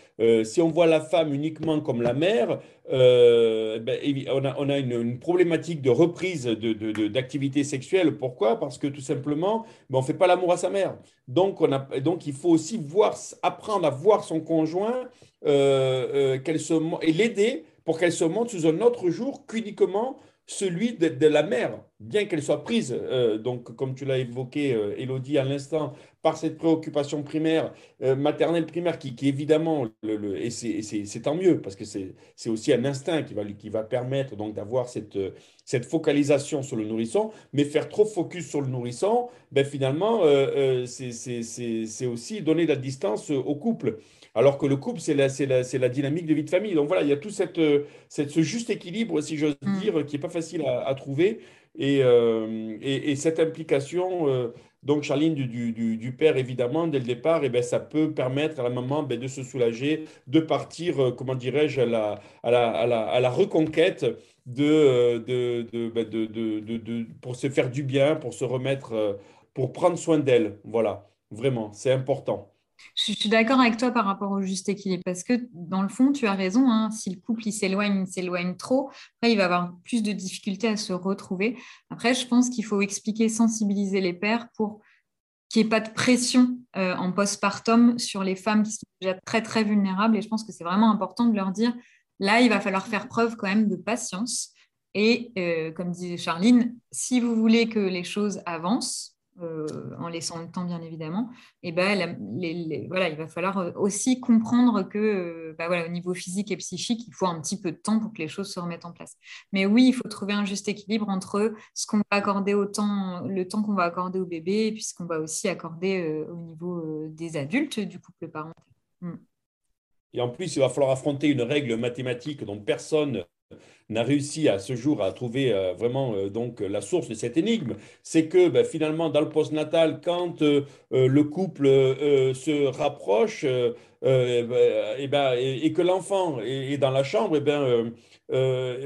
si on voit la femme uniquement comme la mère, ben, on a, une, problématique de reprise d'activité de, sexuelle. Pourquoi? Parce que tout simplement, ben, on ne fait pas l'amour à sa mère. Donc, on a, donc il faut aussi voir, apprendre à voir son conjoint qu'elle se, et l'aider pour qu'elle se montre sous un autre jour qu'uniquement celui de, la mère, bien qu'elle soit prise, euh, donc comme tu l'as évoqué, euh, Elodie, à l'instant, par cette préoccupation primaire, euh, maternelle primaire, qui, évidemment, le, et c'est tant mieux, parce que c'est aussi un instinct qui va, qui va permettre donc d'avoir cette, cette focalisation sur le nourrisson, mais faire trop focus sur le nourrisson, ben finalement, c'est aussi donner la distance au couple. Alors que le couple, c'est la, la, la, dynamique de vie de famille. Donc voilà, il y a tout cette, cette ce juste équilibre, si j'ose mm. dire, qui n'est pas facile à, trouver. Euh, et, et, cette implication, euh, donc Charline, du, père, évidemment, dès le départ, eh ben, ça peut permettre à la maman ben, de se soulager, de partir, euh, comment dirais-je, à la, reconquête pour se faire du bien, pour se remettre, pour prendre soin d'elle. Voilà, vraiment, c'est important. Je suis d'accord avec toi par rapport au juste équilibre parce que dans le fond, tu as raison. Hein, si le couple s'éloigne, il s'éloigne trop, après il va avoir plus de difficultés à se retrouver. Après, je pense qu'il faut expliquer, sensibiliser les pères pour qu'il n'y ait pas de pression euh, en postpartum sur les femmes qui sont déjà très très vulnérables. Et je pense que c'est vraiment important de leur dire là, il va falloir faire preuve quand même de patience. Et euh, comme disait Charline, si vous voulez que les choses avancent, euh, en laissant le temps bien évidemment, et ben, voilà, il va falloir euh, aussi comprendre que bah, voilà, au niveau physique et psychique, il faut un petit peu de temps pour que les choses se remettent en place. Mais oui, il faut trouver un juste équilibre entre ce qu'on va accorder au temps, le temps qu'on va accorder au bébé, et puis ce qu'on va aussi accorder au niveau des adultes du couple parental. Mm. Et en plus, il va falloir affronter une règle mathématique dont personne n'a réussi à ce jour à trouver euh, vraiment euh, donc la source de cette énigme, c'est que ben, finalement dans le postnatal, quand euh, le couple se rapproche et, ben, et, que l'enfant est, dans la chambre, et ben,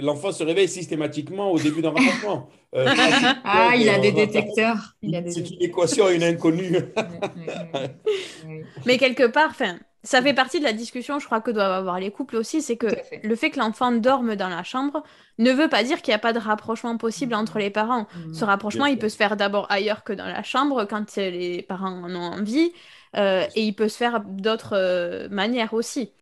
l'enfant se réveille systématiquement au début d'un rapprochement. ah, il a des détecteurs. C'est une équation à une inconnue. Mais quelque part, fin, ça fait partie de la discussion, je crois, que doivent avoir les couples aussi, c'est que le fait que l'enfant dorme dans la chambre ne veut pas dire qu'il n'y a pas de rapprochement possible entre les parents. Mmh. Ce rapprochement, il peut se faire d'abord ailleurs que dans la chambre, quand les parents en ont envie, euh, et il peut se faire d'autres euh, manières aussi.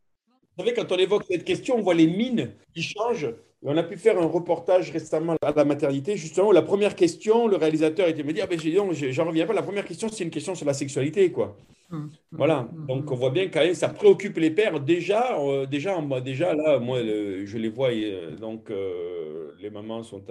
Vous savez, quand on évoque cette question, on voit les mines qui changent. On a pu faire un reportage récemment à la maternité, justement, où la première question, le réalisateur était me dire, ah ben, j'en reviens pas, la première question, c'est une question sur la sexualité, quoi. Hum, voilà, hum, hum, donc on voit bien quand même ça préoccupe les pères déjà. Euh, déjà, moi, déjà là, moi, je les vois, euh, donc euh, les mamans sont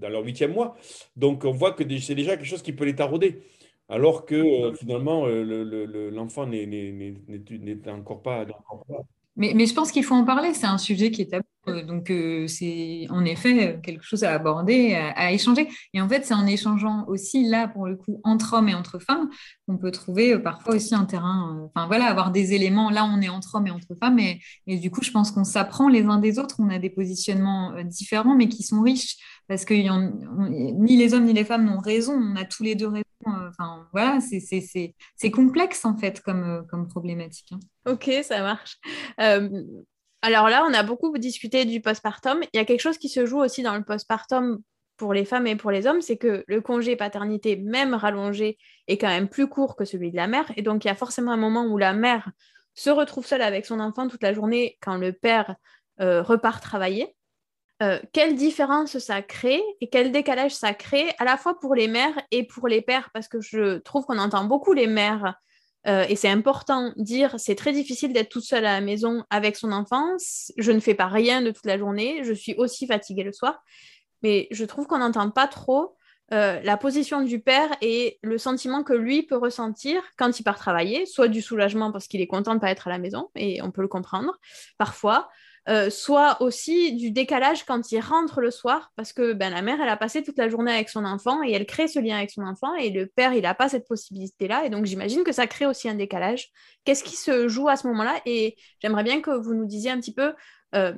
dans leur huitième mois, donc on voit que c'est déjà quelque chose qui peut les tarauder, alors que finalement l'enfant n'est encore pas. Encore pas mais, mais, je pense qu'il faut en parler, c'est un sujet qui est tabou. Euh, donc, euh, c'est en effet quelque chose à aborder, à, échanger. Et en fait, c'est en échangeant aussi, là, pour le coup, entre hommes et entre femmes, qu'on peut trouver euh, parfois aussi un terrain, enfin voilà, avoir des éléments. Là, on est entre hommes et entre femmes. Et, du coup, je pense qu'on s'apprend les uns des autres. On a des positionnements différents, mais qui sont riches. Parce que ni les hommes ni les femmes n'ont raison. On a tous les deux raison. Enfin, voilà, c'est complexe, en fait, comme, comme problématique. Hein. Ok, ça marche. Alors là, on a beaucoup discuté du postpartum. Il y a quelque chose qui se joue aussi dans le postpartum pour les femmes et pour les hommes, c'est que le congé paternité, même rallongé, est quand même plus court que celui de la mère. Et donc, il y a forcément un moment où la mère se retrouve seule avec son enfant toute la journée quand le père euh, repart travailler. Euh, quelle différence ça crée et quel décalage ça crée à la fois pour les mères et pour les pères, parce que je trouve qu'on entend beaucoup les mères, euh, et c'est important dire, c'est très difficile d'être toute seule à la maison avec son enfant, je ne fais pas rien de toute la journée, je suis aussi fatiguée le soir, mais je trouve qu'on n'entend pas trop euh, la position du père et le sentiment que lui peut ressentir quand il part travailler, soit du soulagement parce qu'il est content de ne pas être à la maison, et on peut le comprendre parfois, euh, soit aussi du décalage quand il rentre le soir, parce que ben, la mère, elle a passé toute la journée avec son enfant et elle crée ce lien avec son enfant, et le père, il n'a pas cette possibilité-là, et donc j'imagine que ça crée aussi un décalage. Qu'est-ce qui se joue à ce moment-là? Et j'aimerais bien que vous nous disiez un petit peu euh,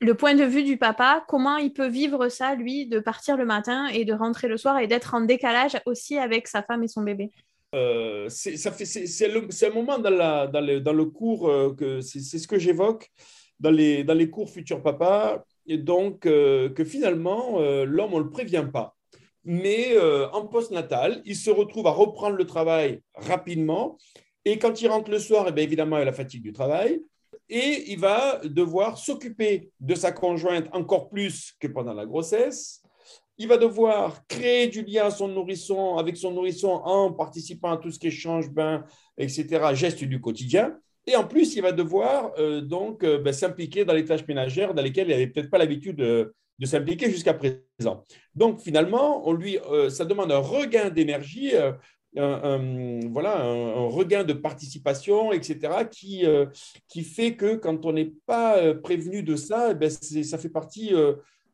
le point de vue du papa, comment il peut vivre ça, lui, de partir le matin et de rentrer le soir et d'être en décalage aussi avec sa femme et son bébé. Euh, c'est un moment dans, la, dans, le, dans le cours que c'est ce que j'évoque dans les, cours futurs papa, et donc euh, que finalement, euh, l'homme, on ne le prévient pas. Mais euh, en post-natal, il se retrouve à reprendre le travail rapidement. Et quand il rentre le soir, eh bien évidemment, il a la fatigue du travail. Et il va devoir s'occuper de sa conjointe encore plus que pendant la grossesse. Il va devoir créer du lien son nourrisson, avec son nourrisson en participant à tout ce qui est change, bain, etc., gestes du quotidien. Et en plus, il va devoir euh, donc euh, ben, s'impliquer dans les tâches ménagères dans lesquelles il n'avait peut-être pas l'habitude de, s'impliquer jusqu'à présent. Donc finalement, on lui, euh, ça demande un regain d'énergie, un, voilà, un, regain de participation, etc., qui, qui fait que quand on n'est pas prévenu de ça, eh ben, ça fait partie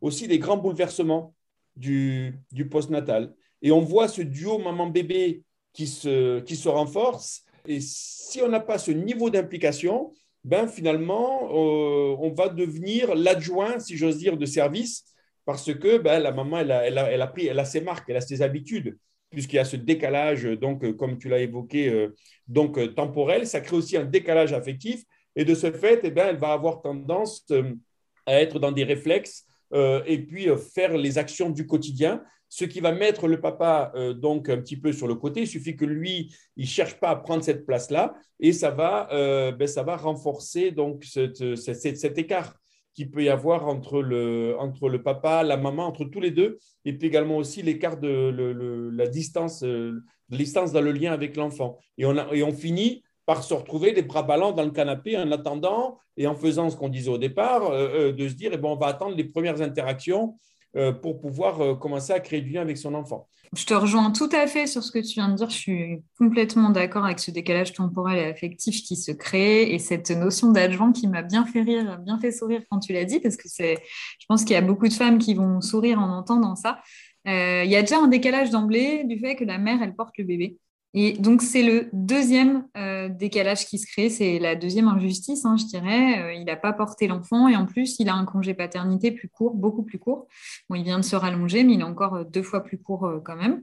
aussi des grands bouleversements du, du postnatal. Et on voit ce duo maman-bébé qui se, qui se renforce et si on n'a pas ce niveau d'implication, ben finalement, euh, on va devenir l'adjoint, si j'ose dire, de service, parce que ben, la maman, elle a, elle, a, elle a, pris, elle a ses marques, elle a ses habitudes, puisqu'il y a ce décalage, donc, euh, comme tu l'as évoqué, euh, donc temporel, ça crée aussi un décalage affectif, et de ce fait, eh ben, elle va avoir tendance à être dans des réflexes et puis faire les actions du quotidien ce qui va mettre le papa euh, donc un petit peu sur le côté. Il suffit que lui, il cherche pas à prendre cette place-là et ça va, euh, ben, ça va renforcer donc cet écart qu'il peut y avoir entre le, entre le papa, la maman, entre tous les deux, et puis également aussi l'écart de la distance, euh, distance dans le lien avec l'enfant. Et on, et on finit par se retrouver les bras ballants dans le canapé en attendant et en faisant ce qu'on disait au départ, de se dire, eh ben, on va attendre les premières interactions euh, pour pouvoir euh, commencer à créer du lien avec son enfant. Je te rejoins tout à fait sur ce que tu viens de dire. Je suis complètement d'accord avec ce décalage temporel et affectif qui se crée et cette notion d'adjoint qui m'a bien fait rire, bien fait sourire quand tu l'as dit, parce que c'est, je pense qu'il y a beaucoup de femmes qui vont sourire en entendant ça. Euh, il y a déjà un décalage d'emblée du fait que la mère, elle porte le bébé. Et donc, c'est le deuxième euh, décalage qui se crée, c'est la deuxième injustice, hein, je dirais. Euh, il n'a pas porté l'enfant et en plus, il a un congé paternité plus court, beaucoup plus court. Bon, il vient de se rallonger, mais il est encore euh, deux fois plus court quand même.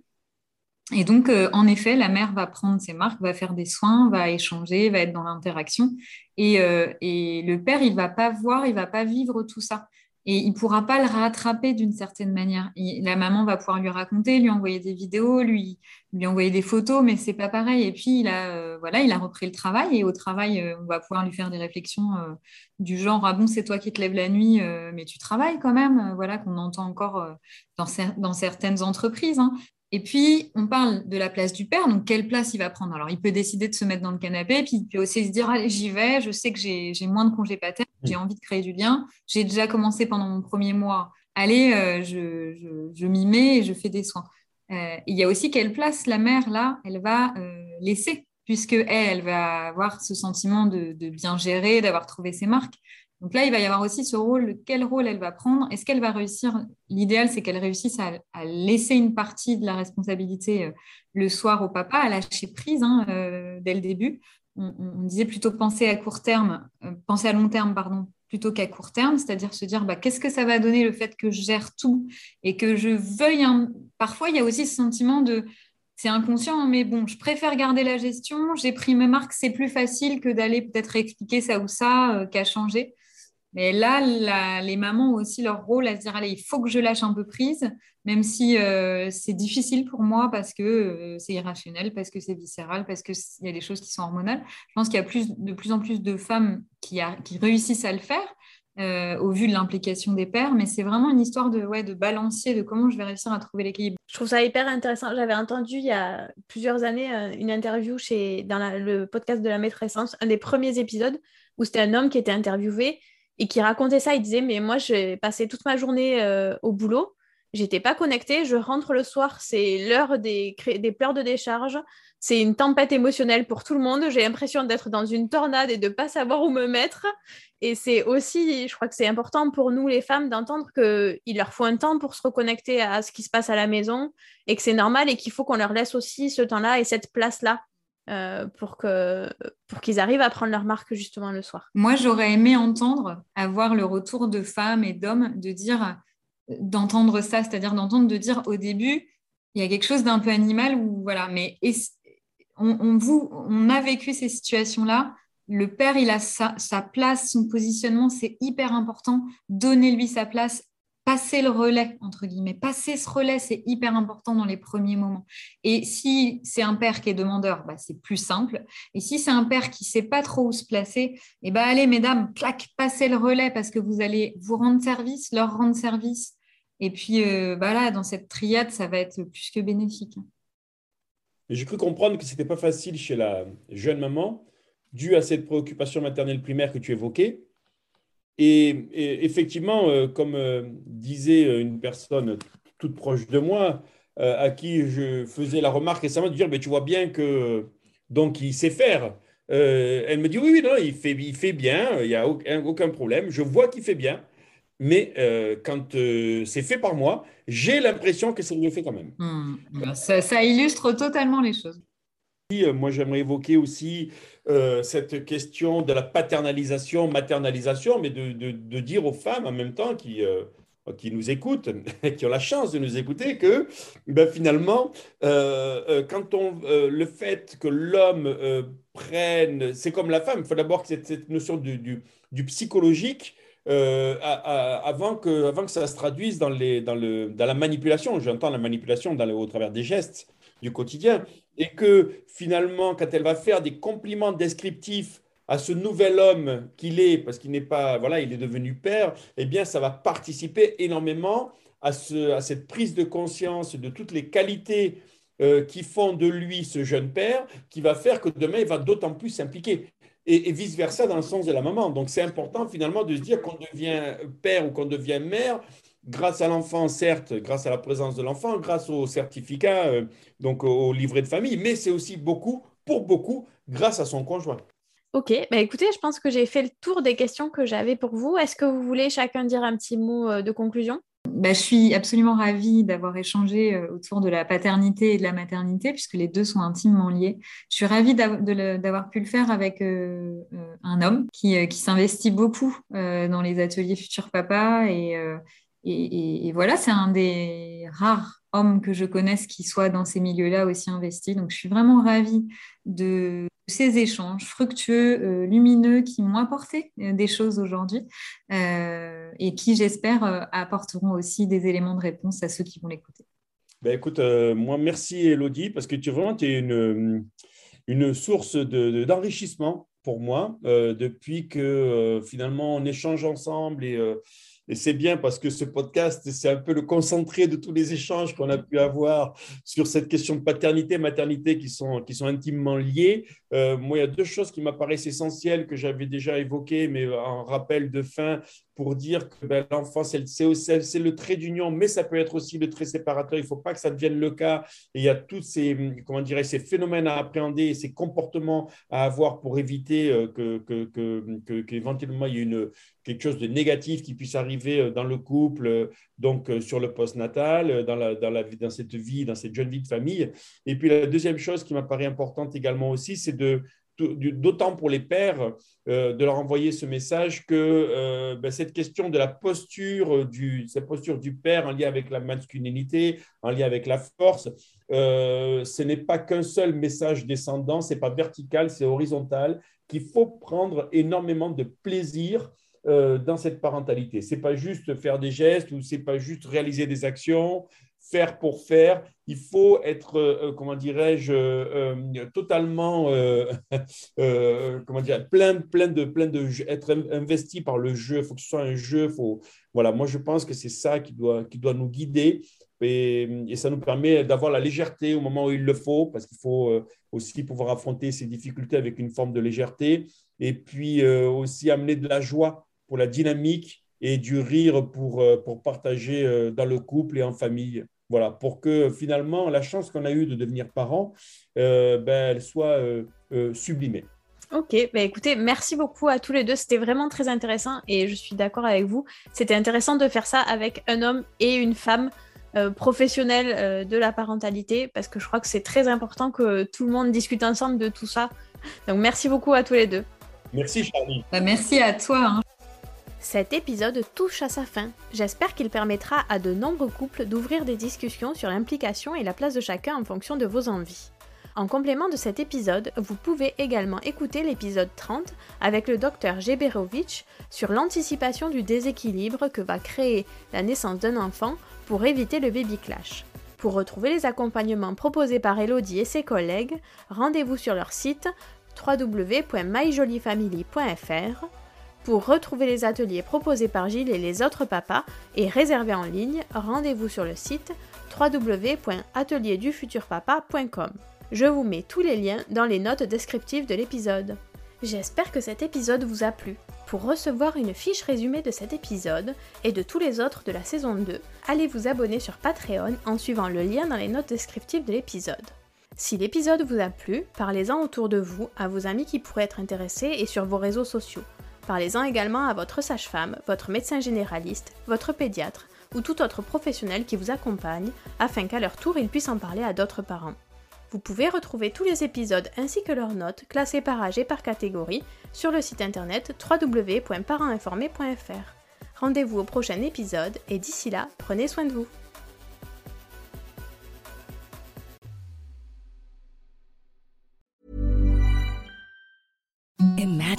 Et donc, en effet, la mère va prendre ses marques, va faire des soins, va échanger, va être dans l'interaction. Et, le père, il va pas voir, il va pas vivre tout ça et il pourra pas le rattraper d'une certaine manière. la maman va pouvoir lui raconter, lui envoyer des vidéos, lui, lui envoyer des photos, mais c'est pas pareil. Et puis il a, euh, voilà, il a repris le travail et au travail, euh, on va pouvoir lui faire des réflexions euh, du genre ah bon c'est toi qui te lèves la nuit, mais tu travailles quand même, voilà qu'on entend encore dans, certaines entreprises. Hein. Et puis, on parle de la place du père, donc quelle place il va prendre? Alors, il peut décider de se mettre dans le canapé, puis il peut aussi se dire, allez, j'y vais, je sais que j'ai moins de congés paternes, j'ai envie de créer du lien, j'ai déjà commencé pendant mon premier mois, allez, euh, je, m'y mets et je fais des soins. Euh, il y a aussi quelle place la mère, là, elle va euh, laisser, puisque elle, elle va avoir ce sentiment de bien gérer, d'avoir trouvé ses marques. Donc là, il va y avoir aussi ce rôle, quel rôle elle va prendre. Est-ce qu'elle va réussir? L'idéal, c'est qu'elle réussisse à, laisser une partie de la responsabilité euh, le soir au papa, à lâcher prise hein, euh, dès le début. On, disait plutôt penser à court terme, euh, penser à long terme, pardon, plutôt qu'à court terme, c'est-à-dire se dire bah, qu'est-ce que ça va donner le fait que je gère tout et que je veuille. Parfois, il y a aussi ce sentiment de c'est inconscient, mais bon, je préfère garder la gestion. J'ai pris mes marques, c'est plus facile que d'aller peut-être expliquer ça ou ça, qu'à changer. Mais là, les mamans ont aussi leur rôle à se dire, allez, il faut que je lâche un peu prise, même si euh, c'est difficile pour moi parce que euh, c'est irrationnel, parce que c'est viscéral, parce qu'il y a des choses qui sont hormonales. Je pense qu'il y a de plus en plus de femmes qui, qui réussissent à le faire. Euh, au vu de l'implication des pères, mais c'est vraiment une histoire de, ouais, de balancier, de comment je vais réussir à trouver l'équilibre. Je trouve ça hyper intéressant. J'avais entendu il y a plusieurs années une interview chez, dans le podcast de la maîtresse, un des premiers épisodes où c'était un homme qui était interviewé et qui racontait ça. Il disait Mais moi, j'ai passé toute ma journée euh, au boulot, j'étais pas connectée, je rentre le soir, c'est l'heure des, pleurs de décharge, c'est une tempête émotionnelle pour tout le monde. J'ai l'impression d'être dans une tornade et de pas savoir où me mettre. Et c'est aussi, je crois que c'est important pour nous les femmes d'entendre qu'il leur faut un temps pour se reconnecter à ce qui se passe à la maison et que c'est normal et qu'il faut qu'on leur laisse aussi ce temps-là et cette place-là euh, pour que pour qu'ils arrivent à prendre leur marque justement le soir. Moi, j'aurais aimé entendre avoir le retour de femmes et d'hommes de dire d'entendre ça, c'est-à-dire d'entendre de dire au début il y a quelque chose d'un peu animal voilà, mais on, vous, on a vécu ces situations-là. Le père, il a sa, sa place, son positionnement, c'est hyper important. Donnez-lui sa place, passer le relais, entre guillemets. Passer ce relais, c'est hyper important dans les premiers moments. Et si c'est un père qui est demandeur, bah, c'est plus simple. Et si c'est un père qui ne sait pas trop où se placer, eh ben, allez, mesdames, clac, passez le relais parce que vous allez vous rendre service, leur rendre service. Et puis, euh, dans cette triade, ça va être plus que bénéfique. J'ai cru comprendre que ce n'était pas facile chez la jeune maman, dû à cette préoccupation maternelle primaire que tu évoquais, et, effectivement, euh, comme euh, disait euh, une personne toute proche de moi, à qui je faisais la remarque récemment de dire, mais tu vois bien que donc il sait faire. elle me dit, oui, oui, non, il fait, il fait bien, il n'y a aucun, aucun, problème, je vois qu'il fait bien, mais quand c'est fait par moi, j'ai l'impression que c'est mieux fait quand même. Hmm. ça illustre totalement les choses. Moi, j'aimerais évoquer aussi euh, cette question de la paternalisation, maternalisation, mais de, dire aux femmes en même temps qui, euh, qui nous écoutent, qui ont la chance de nous écouter, que ben, finalement, euh, quand on, le fait que l'homme prenne, c'est comme la femme, il faut d'abord que cette, cette notion du, psychologique avant, que, avant que ça se traduise dans, dans la manipulation. J'entends la manipulation dans le, au travers des gestes du quotidien et que finalement, quand elle va faire des compliments descriptifs à ce nouvel homme qu'il est, parce qu'il n'est pas, voilà, il est devenu père, eh bien, ça va participer énormément à, ce, à cette prise de conscience de toutes les qualités euh, qui font de lui ce jeune père, qui va faire que demain, il va d'autant plus s'impliquer. Et, et vice-versa dans le sens de la maman. Donc, c'est important finalement de se dire qu'on devient père ou qu'on devient mère grâce à l'enfant, certes, grâce à la présence de l'enfant, grâce au certificat, euh, donc au livret de famille, mais c'est aussi beaucoup, pour beaucoup, grâce à son conjoint. Ok, bah écoutez, je pense que j'ai fait le tour des questions que j'avais pour vous. Est-ce que vous voulez chacun dire un petit mot euh, de conclusion? Bah, je suis absolument ravie d'avoir échangé euh, autour de la paternité et de la maternité, puisque les deux sont intimement liés. Je suis ravie d'avoir pu le faire avec un homme qui, qui s'investit beaucoup dans les ateliers Futur Papa et, et, voilà, c'est un des rares hommes que je connaisse qui soit dans ces milieux-là aussi investis. Donc, je suis vraiment ravie de ces échanges fructueux, euh, lumineux, qui m'ont apporté euh, des choses aujourd'hui euh, et qui, j'espère, apporteront aussi des éléments de réponse à ceux qui vont l'écouter. Ben écoute, moi, merci Elodie, parce que tu, vraiment, es une, une source d'enrichissement pour moi depuis que finalement on échange ensemble et et c'est bien parce que ce podcast, c'est un peu le concentré de tous les échanges qu'on a pu avoir sur cette question de paternité, maternité qui sont, qui sont intimement liées. Euh, moi, il y a deux choses qui m'apparaissent essentielles que j'avais déjà évoquées, mais en rappel de fin, pour dire que ben, l'enfance, c'est le trait d'union, mais ça peut être aussi le trait séparateur. Il ne faut pas que ça devienne le cas. Et il y a tous ces, comment dirais, ces phénomènes à appréhender, ces comportements à avoir pour éviter euh, que, qu'éventuellement il y ait une, quelque chose de négatif qui puisse arriver euh, dans le couple, euh, donc sur le postnatal, dans, la, dans, la, dans cette vie, dans cette jeune vie de famille. Et puis la deuxième chose qui m'apparaît importante également aussi, c'est de d'autant pour les pères, euh, de leur envoyer ce message que euh, ben, cette question de la posture du, cette posture du père en lien avec la masculinité, en lien avec la force, euh, ce n'est pas qu'un seul message descendant, c'est pas vertical, c'est horizontal, qu'il faut prendre énormément de plaisir euh, dans cette parentalité. C'est pas juste faire des gestes ou c'est pas juste réaliser des actions, faire pour faire. Il faut être, euh, comment dirais-je, totalement, comment dire, plein, plein de, plein de, être investi par le jeu. Il faut que ce soit un jeu. Faut, voilà, moi je pense que c'est ça qui doit, qui doit nous guider. Et, et, ça nous permet d'avoir la légèreté au moment où il le faut, parce qu'il faut aussi pouvoir affronter ces difficultés avec une forme de légèreté, et puis aussi amener de la joie pour la dynamique et du rire pour, euh, pour partager euh, dans le couple et en famille. Voilà, pour que finalement la chance qu'on a eue de devenir parents, euh, ben, elle soit sublimée. Ok, bah écoutez, merci beaucoup à tous les deux. C'était vraiment très intéressant et je suis d'accord avec vous. C'était intéressant de faire ça avec un homme et une femme professionnels de la parentalité parce que je crois que c'est très important que tout le monde discute ensemble de tout ça. Donc merci beaucoup à tous les deux. Merci Charlie. Bah, merci à toi. Hein. Cet épisode touche à sa fin. J'espère qu'il permettra à de nombreux couples d'ouvrir des discussions sur l'implication et la place de chacun en fonction de vos envies. En complément de cet épisode, vous pouvez également écouter l'épisode 30 avec le docteur Geberovic sur l'anticipation du déséquilibre que va créer la naissance d'un enfant pour éviter le baby clash. Pour retrouver les accompagnements proposés par Elodie et ses collègues, rendez-vous sur leur site www.myjolifamily.fr pour retrouver les ateliers proposés par Gilles et les autres papas et réserver en ligne, rendez-vous sur le site www.atelierdufuturpapa.com. Je vous mets tous les liens dans les notes descriptives de l'épisode. J'espère que cet épisode vous a plu. Pour recevoir une fiche résumée de cet épisode et de tous les autres de la saison 2, allez vous abonner sur Patreon en suivant le lien dans les notes descriptives de l'épisode. Si l'épisode vous a plu, parlez-en autour de vous, à vos amis qui pourraient être intéressés et sur vos réseaux sociaux. Parlez-en également à votre sage-femme, votre médecin généraliste, votre pédiatre ou tout autre professionnel qui vous accompagne afin qu'à leur tour ils puissent en parler à d'autres parents. Vous pouvez retrouver tous les épisodes ainsi que leurs notes classées par âge et par catégorie sur le site internet www.parentinformé.fr. Rendez-vous au prochain épisode et d'ici là, prenez soin de vous.